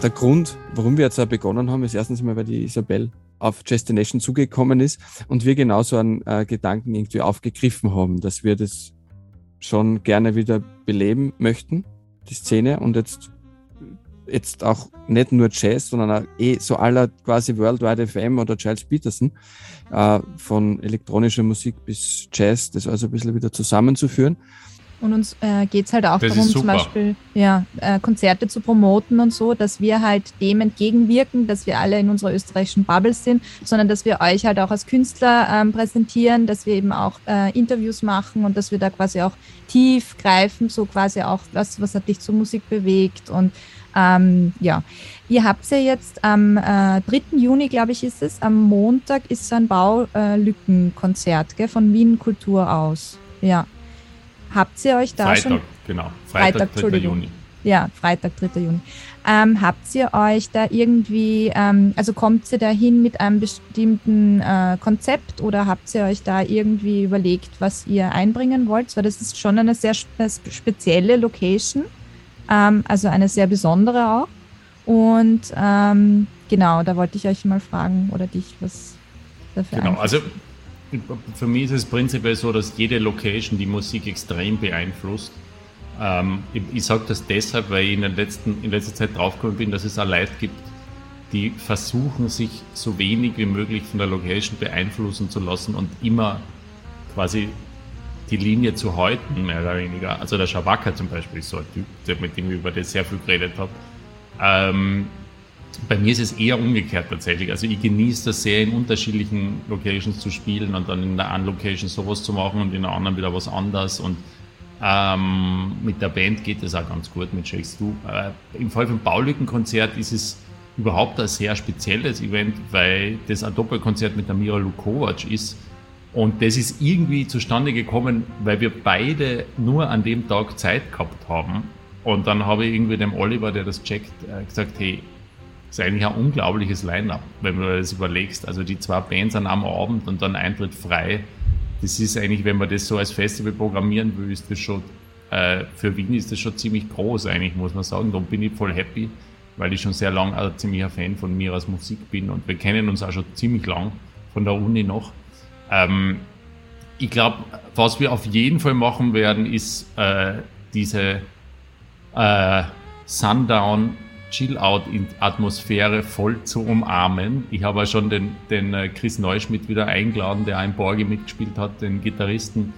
Der Grund, warum wir jetzt auch begonnen haben, ist erstens mal, weil die Isabel auf Destination zugekommen ist und wir genauso einen äh, Gedanken irgendwie aufgegriffen haben, dass wir das schon gerne wieder beleben möchten, die Szene und jetzt jetzt auch nicht nur Jazz, sondern auch eh so aller quasi Worldwide FM oder Charles Peterson, äh, von elektronischer Musik bis Jazz, das also ein bisschen wieder zusammenzuführen. Und uns äh, geht es halt auch Das darum, zum. Beispiel ja, äh, Konzerte zu promoten und so, dass wir halt dem entgegenwirken, dass wir alle in unserer österreichischen Bubble sind, sondern dass wir euch halt auch als Künstler ähm, präsentieren, dass wir eben auch äh, Interviews machen und dass wir da quasi auch tief greifen, so quasi auch, was, was hat dich zur Musik bewegt und ähm, ja, ihr habt ja jetzt am äh, 3. Juni, glaube ich, ist es, am Montag ist so ein Baulückenkonzert gell, von Wien Kultur aus. Ja. Habt ihr euch da Freitag, schon. genau. Freitag, Freitag, 3. Entschuldigung. Juni. Ja, Freitag, 3. Juni. Ähm, habt ihr euch da irgendwie, ähm, also kommt ihr da hin mit einem bestimmten äh, Konzept oder habt ihr euch da irgendwie überlegt, was ihr einbringen wollt? Weil das ist schon eine sehr spe- spezielle Location, ähm, also eine sehr besondere auch. Und ähm, genau, da wollte ich euch mal fragen oder dich, was, dafür Genau, Einfluss? also für mich ist es prinzipiell so, dass jede Location die Musik extrem beeinflusst. Ähm, ich ich sage das deshalb, weil ich in, den letzten, in letzter Zeit draufgekommen bin, dass es auch Leute gibt, die versuchen, sich so wenig wie möglich von der Location beeinflussen zu lassen und immer quasi die Linie zu halten, mehr oder weniger. Also der Shabaka zum Beispiel ist so ein Typ, der, mit dem ich über das sehr viel geredet habe. Ähm, bei mir ist es eher umgekehrt tatsächlich. Also ich genieße das sehr, in unterschiedlichen Locations zu spielen und dann in der einen Location sowas zu machen und in der anderen wieder was anderes. Und ähm, mit der Band geht es auch ganz gut mit Shakes Du. Äh, Im Fall vom Baulücken-Konzert ist es überhaupt ein sehr spezielles Event, weil das ein Doppelkonzert mit der Mira Lukovac ist. Und das ist irgendwie zustande gekommen, weil wir beide nur an dem Tag Zeit gehabt haben. Und dann habe ich irgendwie dem Oliver, der das checkt, äh, gesagt, hey, ist eigentlich ein unglaubliches Line-Up, wenn du das überlegst. Also die zwei Bands an einem Abend und dann Eintritt frei. Das ist eigentlich, wenn man das so als Festival programmieren will, ist das schon, äh, für Wien ist das schon ziemlich groß eigentlich, muss man sagen. Da bin ich voll happy, weil ich schon sehr lange ein ziemlicher Fan von Miras Musik bin und wir kennen uns auch schon ziemlich lang von der Uni noch. Ähm, ich glaube, was wir auf jeden Fall machen werden, ist äh, diese äh, Sundown Chill-Out-Atmosphäre voll zu umarmen. Ich habe ja schon den, den äh, Chris Neuschmidt wieder eingeladen, der ein Borgi mitgespielt hat, den Gitarristen,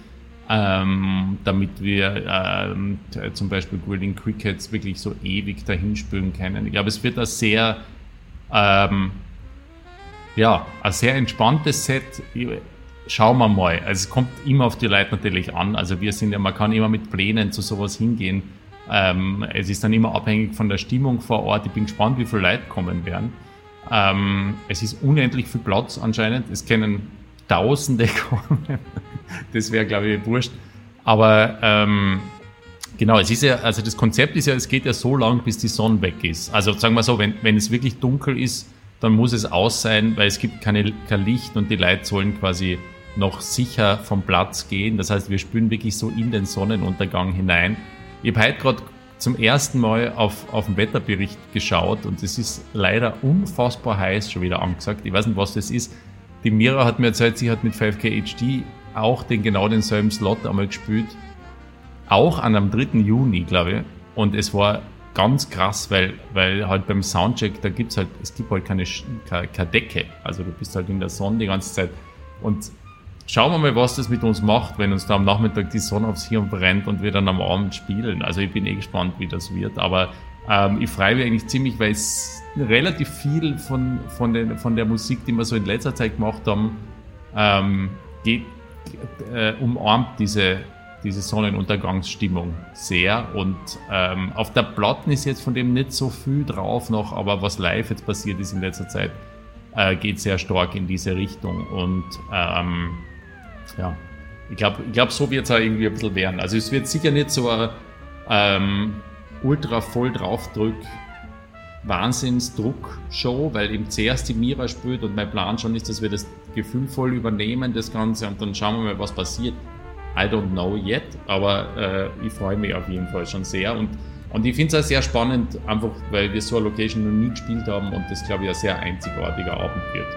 ähm, damit wir ähm, zum Beispiel Grilling Crickets wirklich so ewig dahin spülen können. Ich glaube, es wird ein sehr, ähm, ja, ein sehr entspanntes Set. Schauen wir mal. Also es kommt immer auf die Leute natürlich an. Also wir sind ja, man kann immer mit Plänen zu sowas hingehen. Ähm, es ist dann immer abhängig von der Stimmung vor Ort. Ich bin gespannt, wie viele Leute kommen werden. Ähm, es ist unendlich viel Platz anscheinend. Es können Tausende kommen. das wäre, glaube ich, wurscht. Aber ähm, genau, es ist ja, also das Konzept ist ja, es geht ja so lang, bis die Sonne weg ist. Also sagen wir so, wenn, wenn es wirklich dunkel ist, dann muss es aus sein, weil es gibt keine, kein Licht und die Leute sollen quasi noch sicher vom Platz gehen. Das heißt, wir spüren wirklich so in den Sonnenuntergang hinein. Ich habe heute gerade zum ersten Mal auf, auf den Wetterbericht geschaut und es ist leider unfassbar heiß schon wieder angesagt. Ich weiß nicht, was das ist. Die Mira hat mir erzählt, sie hat mit 5K HD auch den genau denselben Slot einmal gespielt. Auch an am 3. Juni, glaube ich. Und es war ganz krass, weil, weil halt beim Soundcheck, da gibt's halt, es gibt halt keine, keine Decke. Also du bist halt in der Sonne die ganze Zeit. Und schauen wir mal, was das mit uns macht, wenn uns da am Nachmittag die Sonne aufs Hirn brennt und wir dann am Abend spielen. Also ich bin eh gespannt, wie das wird. Aber ähm, ich freue mich eigentlich ziemlich, weil es relativ viel von, von, den, von der Musik, die wir so in letzter Zeit gemacht haben, ähm, geht, äh, umarmt diese, diese Sonnenuntergangsstimmung sehr. Und ähm, auf der Platten ist jetzt von dem nicht so viel drauf noch, aber was live jetzt passiert ist in letzter Zeit, äh, geht sehr stark in diese Richtung. Und ähm, ja, ich glaube, ich glaub, so wird es auch irgendwie ein bisschen werden. Also es wird sicher nicht so ein ähm, ultra voll draufdrück Wahnsinnsdruck-Show, weil eben zuerst die Mira spielt und mein Plan schon ist, dass wir das gefühlvoll übernehmen, das Ganze, und dann schauen wir mal, was passiert. I don't know yet, aber äh, ich freue mich auf jeden Fall schon sehr und, und ich finde es auch sehr spannend, einfach weil wir so eine Location noch nie gespielt haben und das, glaube ich, ein sehr einzigartiger Abend wird.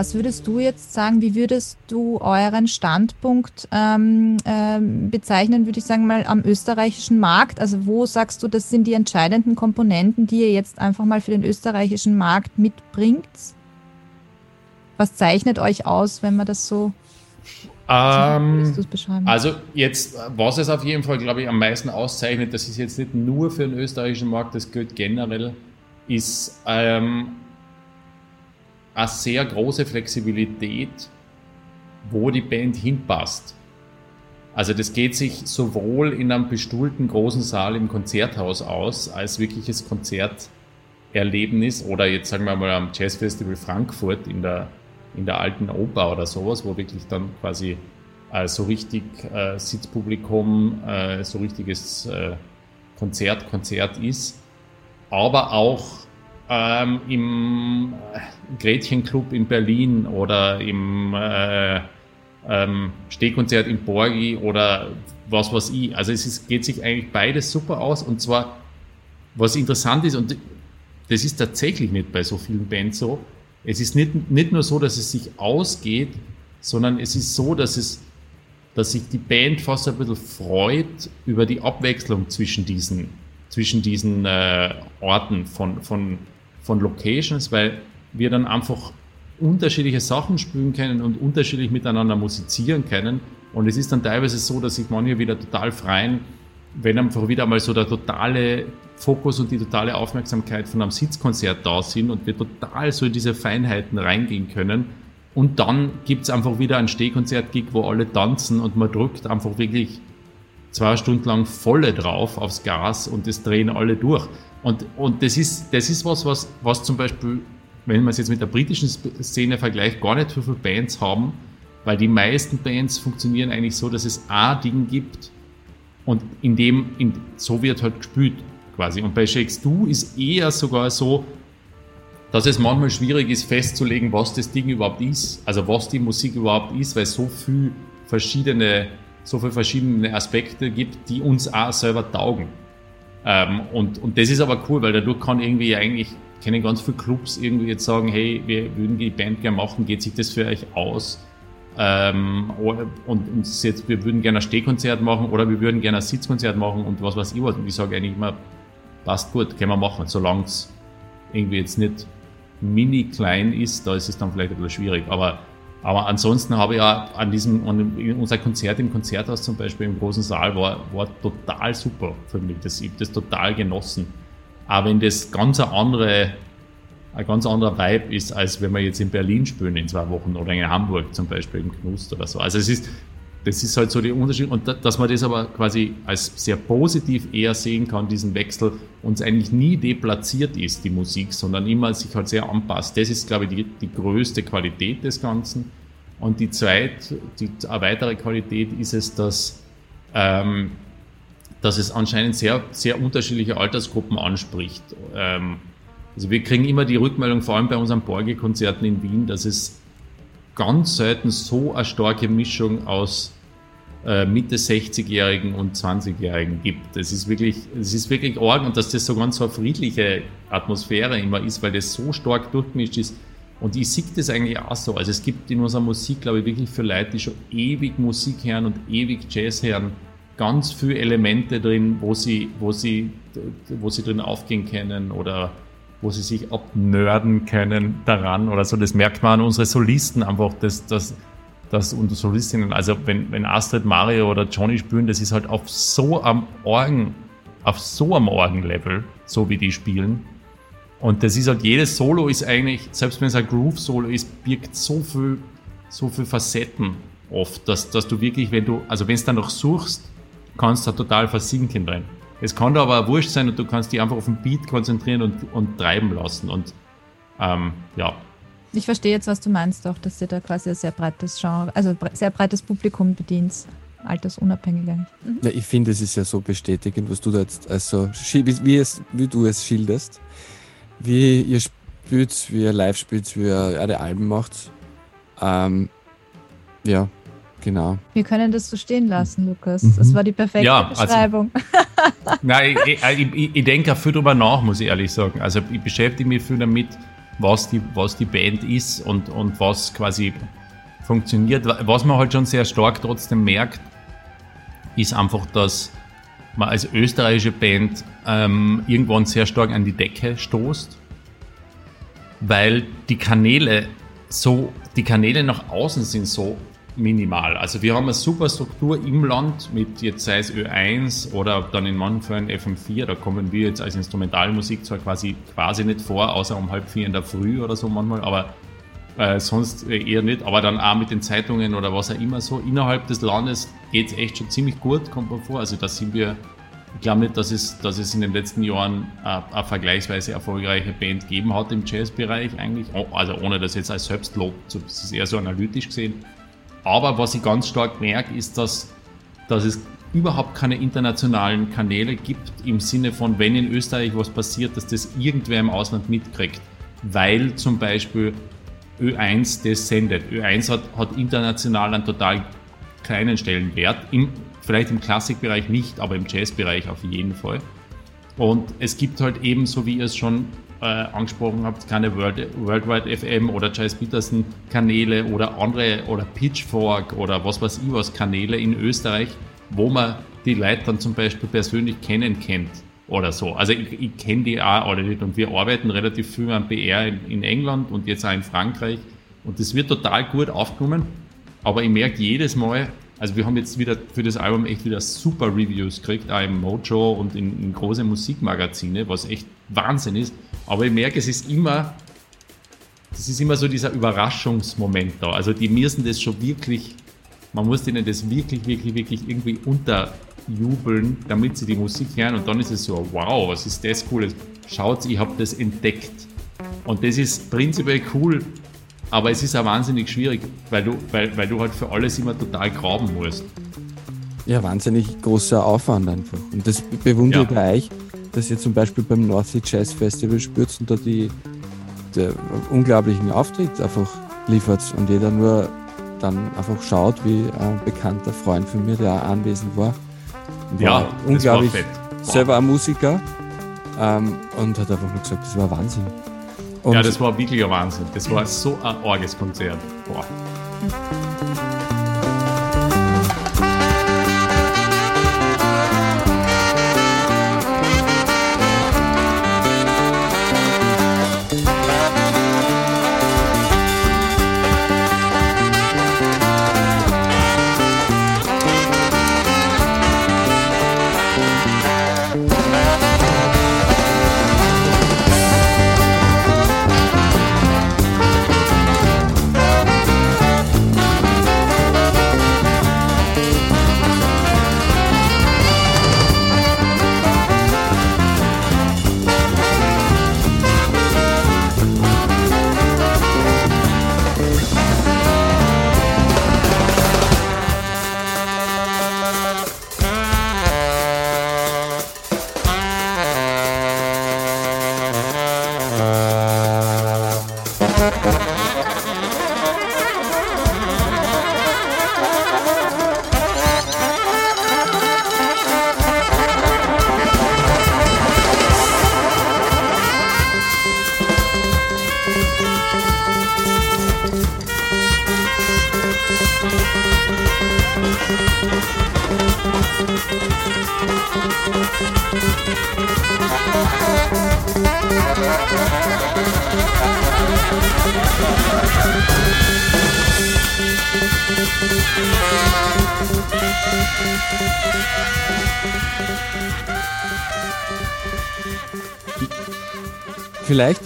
Was würdest du jetzt sagen, wie würdest du euren Standpunkt ähm, ähm, bezeichnen, würde ich sagen mal, am österreichischen Markt? Also wo sagst du, das sind die entscheidenden Komponenten, die ihr jetzt einfach mal für den österreichischen Markt mitbringt? Was zeichnet euch aus, wenn man das so ähm, also jetzt, was es auf jeden Fall, glaube ich, am meisten auszeichnet, das ist jetzt nicht nur für den österreichischen Markt, das gilt generell, ist ähm, eine sehr große Flexibilität, wo die Band hinpasst. Also das geht sich sowohl in einem bestuhlten großen Saal im Konzerthaus aus, als wirkliches Konzerterlebnis oder jetzt sagen wir mal am Jazzfestival Frankfurt in der in der alten Oper oder sowas, wo wirklich dann quasi äh, so richtig äh, Sitzpublikum, äh, so richtiges äh, Konzert, Konzert ist. Aber auch ähm, im Gretchenclub in Berlin oder im äh, ähm, Stehkonzert in Borgi oder was weiß ich. Also es ist, geht sich eigentlich beides super aus und zwar, was interessant ist und das ist tatsächlich nicht bei so vielen Bands so, es ist nicht, nicht nur so, dass es sich ausgeht, sondern es ist so, dass es dass sich die Band fast ein bisschen freut über die Abwechslung zwischen diesen, zwischen diesen äh, Orten von, von, von Locations, weil wir dann einfach unterschiedliche Sachen spielen können und unterschiedlich miteinander musizieren können. Und es ist dann teilweise so, dass sich manche wieder total freuen, wenn einfach wieder mal so der totale Fokus und die totale Aufmerksamkeit von einem Sitzkonzert da sind und wir total so in diese Feinheiten reingehen können. Und dann gibt es einfach wieder ein Stehkonzert-Gig, wo alle tanzen und man drückt einfach wirklich zwei Stunden lang volle drauf aufs Gas und das drehen alle durch. Und, und das, ist, das ist was, was, was zum Beispiel, wenn man es jetzt mit der britischen Szene vergleicht, gar nicht so viele Bands haben, weil die meisten Bands funktionieren eigentlich so, dass es ein Ding gibt und in dem, in, so wird halt gespielt quasi. Und bei Shakes Du ist eher sogar so, dass es manchmal schwierig ist festzulegen, was das Ding überhaupt ist, also was die Musik überhaupt ist, weil so viel verschiedene, so viele verschiedene Aspekte gibt, die uns auch selber taugen. Ähm, und, und das ist aber cool, weil dadurch kann irgendwie eigentlich, kennen ganz viele Clubs irgendwie jetzt sagen, hey, wir würden die Band gerne machen, geht sich das für euch aus? Ähm, und, und jetzt, wir würden gerne ein Stehkonzert machen oder wir würden gerne ein Sitzkonzert machen und was weiß ich was. Und ich sage eigentlich immer, passt gut, können wir machen, solange es irgendwie jetzt nicht mini klein ist, da ist es dann vielleicht ein bisschen schwierig. Aber, aber ansonsten habe ich ja an diesem, an unser Konzert im Konzerthaus zum Beispiel im großen Saal war, war total super für mich. Das, ich habe das total genossen. Aber wenn das ganz eine andere, ein ganz anderer Vibe ist, als wenn wir jetzt in Berlin spielen in zwei Wochen oder in Hamburg zum Beispiel im Knust oder so. Also es ist, das ist halt so der Unterschied. Und dass man das aber quasi als sehr positiv eher sehen kann, diesen Wechsel, und es eigentlich nie deplatziert ist, die Musik, sondern immer sich halt sehr anpasst. Das ist, glaube ich, die, die größte Qualität des Ganzen. Und die zweite, die eine weitere Qualität ist es, dass, ähm, dass es anscheinend sehr, sehr unterschiedliche Altersgruppen anspricht. Ähm, also wir kriegen immer die Rückmeldung, vor allem bei unseren Borge-Konzerten in Wien, dass es ganz selten so eine starke Mischung aus äh, Mitte 60-Jährigen und 20-Jährigen gibt. Das ist wirklich, es ist wirklich arg und dass das so ganz so eine friedliche Atmosphäre immer ist, weil das so stark durchgemischt ist. Und ich sehe das eigentlich auch so. Also es gibt in unserer Musik, glaube ich, wirklich für Leute, die schon ewig Musik hören und ewig Jazz hören, ganz viele Elemente drin, wo sie, wo sie, wo sie drin aufgehen können oder wo sie sich abnörden können daran oder so. Das merkt man an unsere Solisten einfach, dass, dass, dass unsere Solistinnen, also wenn, wenn Astrid, Mario oder Johnny spielen, das ist halt auf so am Orgen, auf so am Orgenlevel, so wie die spielen. Und das ist halt, jedes Solo ist eigentlich, selbst wenn es ein Groove-Solo ist, birgt so viel, so viel Facetten oft, dass, dass du wirklich, wenn du, also wenn es dann noch suchst, kannst du total versinken drin. Es kann da aber auch wurscht sein und du kannst dich einfach auf den Beat konzentrieren und, und treiben lassen. Und ähm, ja. Ich verstehe jetzt, was du meinst, auch, dass ihr da quasi ein sehr breites Genre, also sehr breites Publikum bedient, altersunabhängig eigentlich. Mhm. Ja, ich finde, es ist ja so bestätigend, was du da jetzt, also wie, wie, es, wie du es schilderst, wie ihr spielt, wie ihr live spielt, wie ihr eure Alben macht. Ähm, ja, Genau. Wir können das so stehen lassen, Lukas. Mhm. Das war die perfekte ja, also Beschreibung. Also, nein, ich, ich, ich, ich denke auch viel darüber nach, muss ich ehrlich sagen. Also ich beschäftige mich viel damit, was die, was die Band ist und, und was quasi funktioniert. Was man halt schon sehr stark trotzdem merkt, ist einfach, dass man als österreichische Band ähm, irgendwann sehr stark an die Decke stoßt, weil die Kanäle so, die Kanäle nach außen sind so minimal. Also wir haben eine super Struktur im Land mit jetzt sei es Ö1 oder dann in manchen Fällen FM4, da kommen wir jetzt als Instrumentalmusik zwar quasi quasi nicht vor, außer um halb vier in der Früh oder so manchmal, aber äh, sonst eher nicht. Aber dann auch mit den Zeitungen oder was auch immer so. Innerhalb des Landes geht es echt schon ziemlich gut, kommt man vor. Also da sind wir, ich glaube nicht, dass es, dass es in den letzten Jahren äh, eine vergleichsweise erfolgreiche Band gegeben hat im Jazzbereich eigentlich. Also ohne das jetzt als Selbstlob, das ist eher so analytisch gesehen. Aber was ich ganz stark merke, ist, dass, dass es überhaupt keine internationalen Kanäle gibt, im Sinne von, wenn in Österreich was passiert, dass das irgendwer im Ausland mitkriegt. Weil zum Beispiel Ö1 das sendet. Ö1 hat, hat international einen total kleinen Stellenwert, im, vielleicht im Klassikbereich nicht, aber im Jazzbereich auf jeden Fall. Und es gibt halt eben, so wie ihr es schon äh, angesprochen habt, keine World, Worldwide FM oder Jazz Peterson Kanäle oder andere oder Pitchfork oder was weiß ich was Kanäle in Österreich, wo man die Leute dann zum Beispiel persönlich kennen kennt oder so. Also ich, ich kenne die auch alle nicht und wir arbeiten relativ viel am PR in, in, England und jetzt auch in Frankreich und das wird total gut aufgenommen, aber ich merke jedes Mal, also wir haben jetzt wieder für das Album echt wieder super Reviews gekriegt, auch im Mojo und in, in große Musikmagazine, was echt Wahnsinn ist. Aber ich merke, es ist immer, das ist immer so dieser Überraschungsmoment da. Also die müssen das schon wirklich, man muss denen das wirklich, wirklich, wirklich irgendwie unterjubeln, damit sie die Musik hören. Und dann ist es so, wow, was ist das Cooles? Schaut, ich habe das entdeckt. Und das ist prinzipiell cool, aber es ist auch wahnsinnig schwierig, weil du, weil, weil du halt für alles immer total graben musst. Ja, wahnsinnig großer Aufwand einfach. Und das bewundere ich ja. euch, dass ihr zum Beispiel beim North Sea Jazz Festival spürt und da die, die unglaublichen Auftritt einfach liefert und jeder nur dann einfach schaut, wie ein bekannter Freund von mir, der auch anwesend war. ja, unglaublich. Selber ein Musiker ähm, und hat einfach nur gesagt, das war Wahnsinn. Und ja, das war wirklich ein Wahnsinn. Das war so ein orges Konzert. Boah.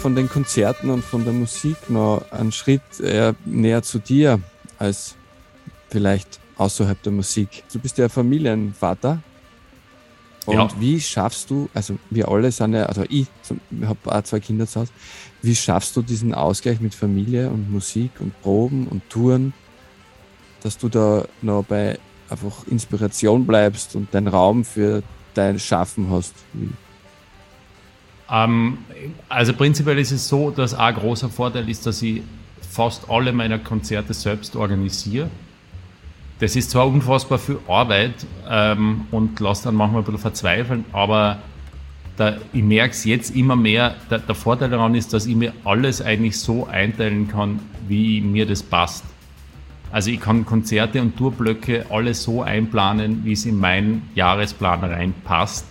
Von den Konzerten und von der Musik noch einen Schritt äh, näher zu dir als vielleicht außerhalb der Musik. Du bist ja Familienvater. Und ja. wie schaffst du, also wir alle sind ja, also ich habe auch zwei Kinder zu Hause, wie schaffst du diesen Ausgleich mit Familie und Musik und Proben und Touren, dass du da noch bei einfach Inspiration bleibst und deinen Raum für dein Schaffen hast? Wie ähm, also prinzipiell ist es so, dass ein großer Vorteil ist, dass ich fast alle meine Konzerte selbst organisiere. Das ist zwar unfassbar viel Arbeit ähm, und lässt dann manchmal ein bisschen verzweifeln, aber da, ich merke es jetzt immer mehr, der, der Vorteil daran ist, dass ich mir alles eigentlich so einteilen kann, wie mir das passt. Also ich kann Konzerte und Tourblöcke alles so einplanen, wie es in meinen Jahresplan reinpasst.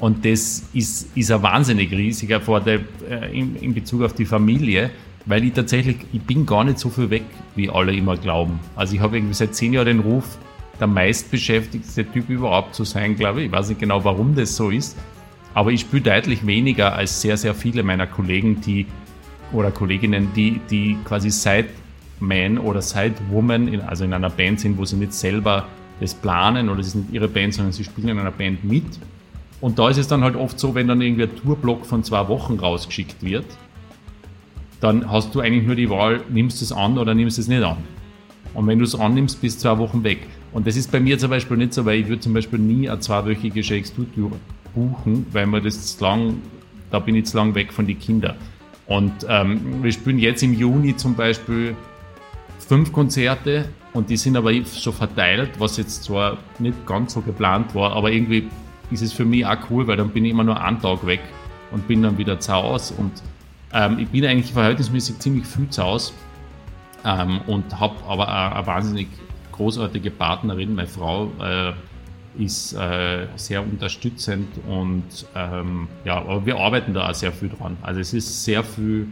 Und das ist, ist ein wahnsinnig riesiger Vorteil äh, in, in Bezug auf die Familie, weil ich tatsächlich, ich bin gar nicht so viel weg, wie alle immer glauben. Also ich habe irgendwie seit zehn Jahren den Ruf, der meistbeschäftigste Typ überhaupt zu sein, glaube ich. Ich weiß nicht genau, warum das so ist. Aber ich spiele deutlich weniger als sehr, sehr viele meiner Kollegen, die oder Kolleginnen, die, die quasi Sideman oder Sidewoman, in, also in einer Band sind, wo sie nicht selber das planen oder es ist nicht ihre Band, sondern sie spielen in einer Band mit. Und da ist es dann halt oft so, wenn dann irgendwie ein Tourblock von zwei Wochen rausgeschickt wird, dann hast du eigentlich nur die Wahl, nimmst du es an oder nimmst du es nicht an. Und wenn du es annimmst, bist du zwei Wochen weg. Und das ist bei mir zum Beispiel nicht so, weil ich würde zum Beispiel nie eine zweiwöchige Shakespeare-Tour buchen, weil man das zu lang, da bin ich zu lang weg von den Kindern. Und ähm, wir spielen jetzt im Juni zum Beispiel fünf Konzerte und die sind aber schon verteilt, was jetzt zwar nicht ganz so geplant war, aber irgendwie ist es für mich auch cool, weil dann bin ich immer nur einen Tag weg und bin dann wieder zu Hause und ähm, ich bin eigentlich verhältnismäßig ziemlich viel zu Hause ähm, und habe aber eine wahnsinnig großartige Partnerin. Meine Frau äh, ist äh, sehr unterstützend und ähm, ja, aber wir arbeiten da auch sehr viel dran. Also es ist sehr viel,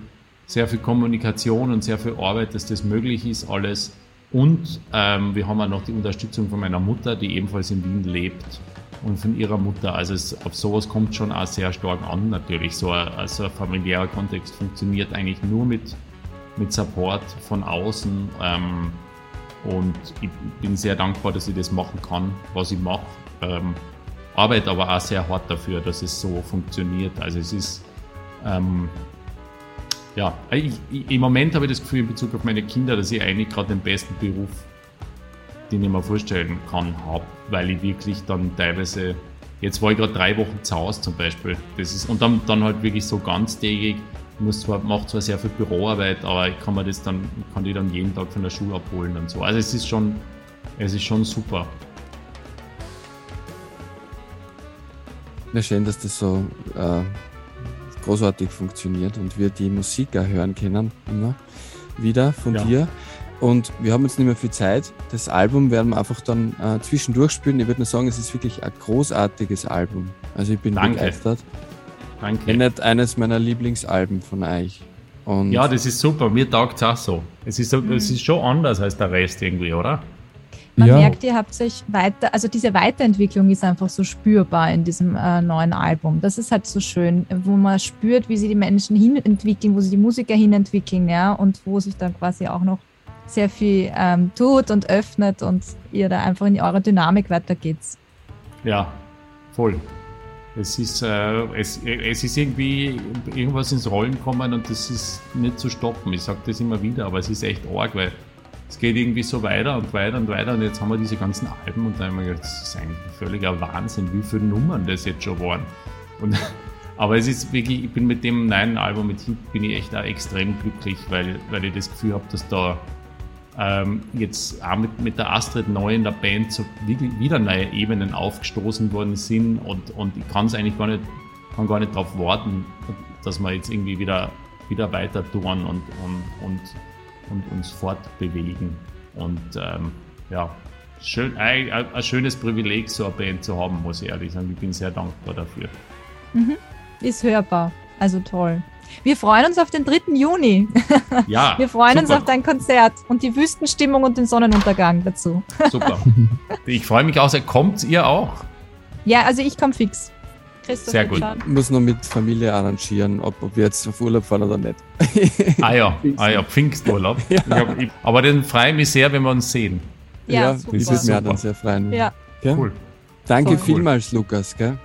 sehr viel Kommunikation und sehr viel Arbeit, dass das möglich ist alles. Und ähm, wir haben auch noch die Unterstützung von meiner Mutter, die ebenfalls in Wien lebt und von ihrer Mutter. Also es, auf sowas kommt schon auch sehr stark an natürlich. So ein, also ein familiärer Kontext funktioniert eigentlich nur mit, mit Support von außen. Ähm, und ich bin sehr dankbar, dass ich das machen kann, was ich mache. Ähm, arbeite aber auch sehr hart dafür, dass es so funktioniert. Also es ist, ähm, ja, ich, ich, im Moment habe ich das Gefühl in Bezug auf meine Kinder, dass ich eigentlich gerade den besten Beruf, den ich mir vorstellen kann, habe, weil ich wirklich dann teilweise, jetzt war ich gerade drei Wochen zu Hause zum Beispiel, das ist, und dann, dann halt wirklich so ganztägig ich muss zwar, mache zwar sehr viel Büroarbeit, aber ich kann mir das dann, kann die dann jeden Tag von der Schule abholen und so. Also es ist schon, es ist schon super. Ja, schön, dass das so äh, großartig funktioniert und wir die Musik auch hören können, immer wieder von ja. dir. Und wir haben jetzt nicht mehr viel Zeit. Das Album werden wir einfach dann äh, zwischendurch spielen. Ich würde nur sagen, es ist wirklich ein großartiges Album. Also ich bin Danke. begeistert. Danke. Nicht eines meiner Lieblingsalben von euch. Und ja, das ist super. Mir taugt es auch so. Es ist, mhm. es ist schon anders als der Rest irgendwie, oder? Man ja. merkt, ihr habt sich weiter, also diese Weiterentwicklung ist einfach so spürbar in diesem äh, neuen Album. Das ist halt so schön, wo man spürt, wie sie die Menschen hinentwickeln, wo sie die Musiker hinentwickeln, ja, und wo sich dann quasi auch noch sehr viel ähm, tut und öffnet und ihr da einfach in eure Dynamik weitergeht. Ja, voll. Es ist, äh, es, es ist irgendwie irgendwas ins Rollen gekommen und das ist nicht zu stoppen. Ich sage das immer wieder, aber es ist echt arg, weil es geht irgendwie so weiter und weiter und weiter und jetzt haben wir diese ganzen Alben und dann haben wir gedacht, das ist eigentlich ein völliger Wahnsinn, wie viele Nummern das jetzt schon waren. Und, aber es ist wirklich, ich bin mit dem neuen Album mit Hit bin ich echt auch extrem glücklich, weil, weil ich das Gefühl habe, dass da ähm, jetzt auch mit, mit der Astrid neu in der Band so wieder neue Ebenen aufgestoßen worden sind und, und ich kann es eigentlich gar nicht, kann gar nicht darauf warten, dass wir jetzt irgendwie wieder, wieder weiter tun und, und, und, und uns fortbewegen. Und ähm, ja, schön, ein, ein, schönes Privileg, so eine Band zu haben, muss ich ehrlich sagen. Ich bin sehr dankbar dafür. Mhm. Ist hörbar, also toll. Wir freuen uns auf den 3. Juni. Ja. Wir freuen super. uns auf dein Konzert und die Wüstenstimmung und den Sonnenuntergang dazu. Super. Ich freue mich auch sehr. Kommt ihr auch? Ja, also ich komme fix. Christoph sehr gut. Ich muss noch mit Familie arrangieren, ob, ob wir jetzt auf Urlaub fahren oder nicht. ah ja, ah ja Pfingsturlaub. Ja. Hab, ich, aber den freue ich mich sehr, wenn wir uns sehen. Ja, ja super. ich würde mich dann sehr freuen. Ja. Cool. Danke Voll vielmals, cool. Lukas. Gell?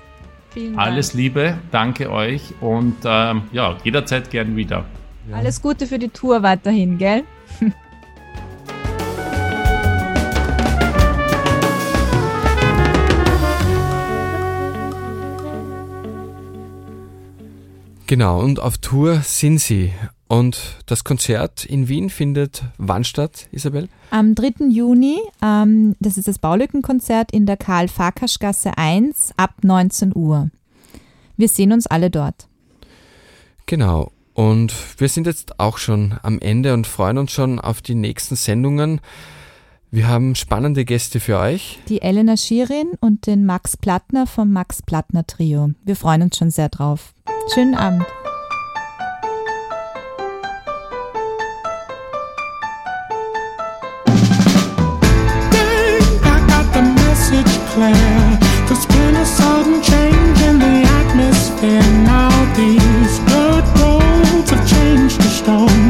Vielen Alles Dank. Liebe, danke euch und ähm, ja, jederzeit gern wieder. Ja. Alles Gute für die Tour weiterhin, gell? Genau, und auf Tour sind sie. Und das Konzert in Wien findet wann statt, Isabel? Am 3. Juni, ähm, das ist das Baulückenkonzert in der Karl-Farkasch-Gasse 1 ab 19 Uhr. Wir sehen uns alle dort. Genau. Und wir sind jetzt auch schon am Ende und freuen uns schon auf die nächsten Sendungen. Wir haben spannende Gäste für euch. Die Elena Schirin und den Max Plattner vom Max Plattner Trio. Wir freuen uns schon sehr drauf. Schönen Abend. declare there's been a sudden change in the atmosphere. Now these good roads have changed to stone.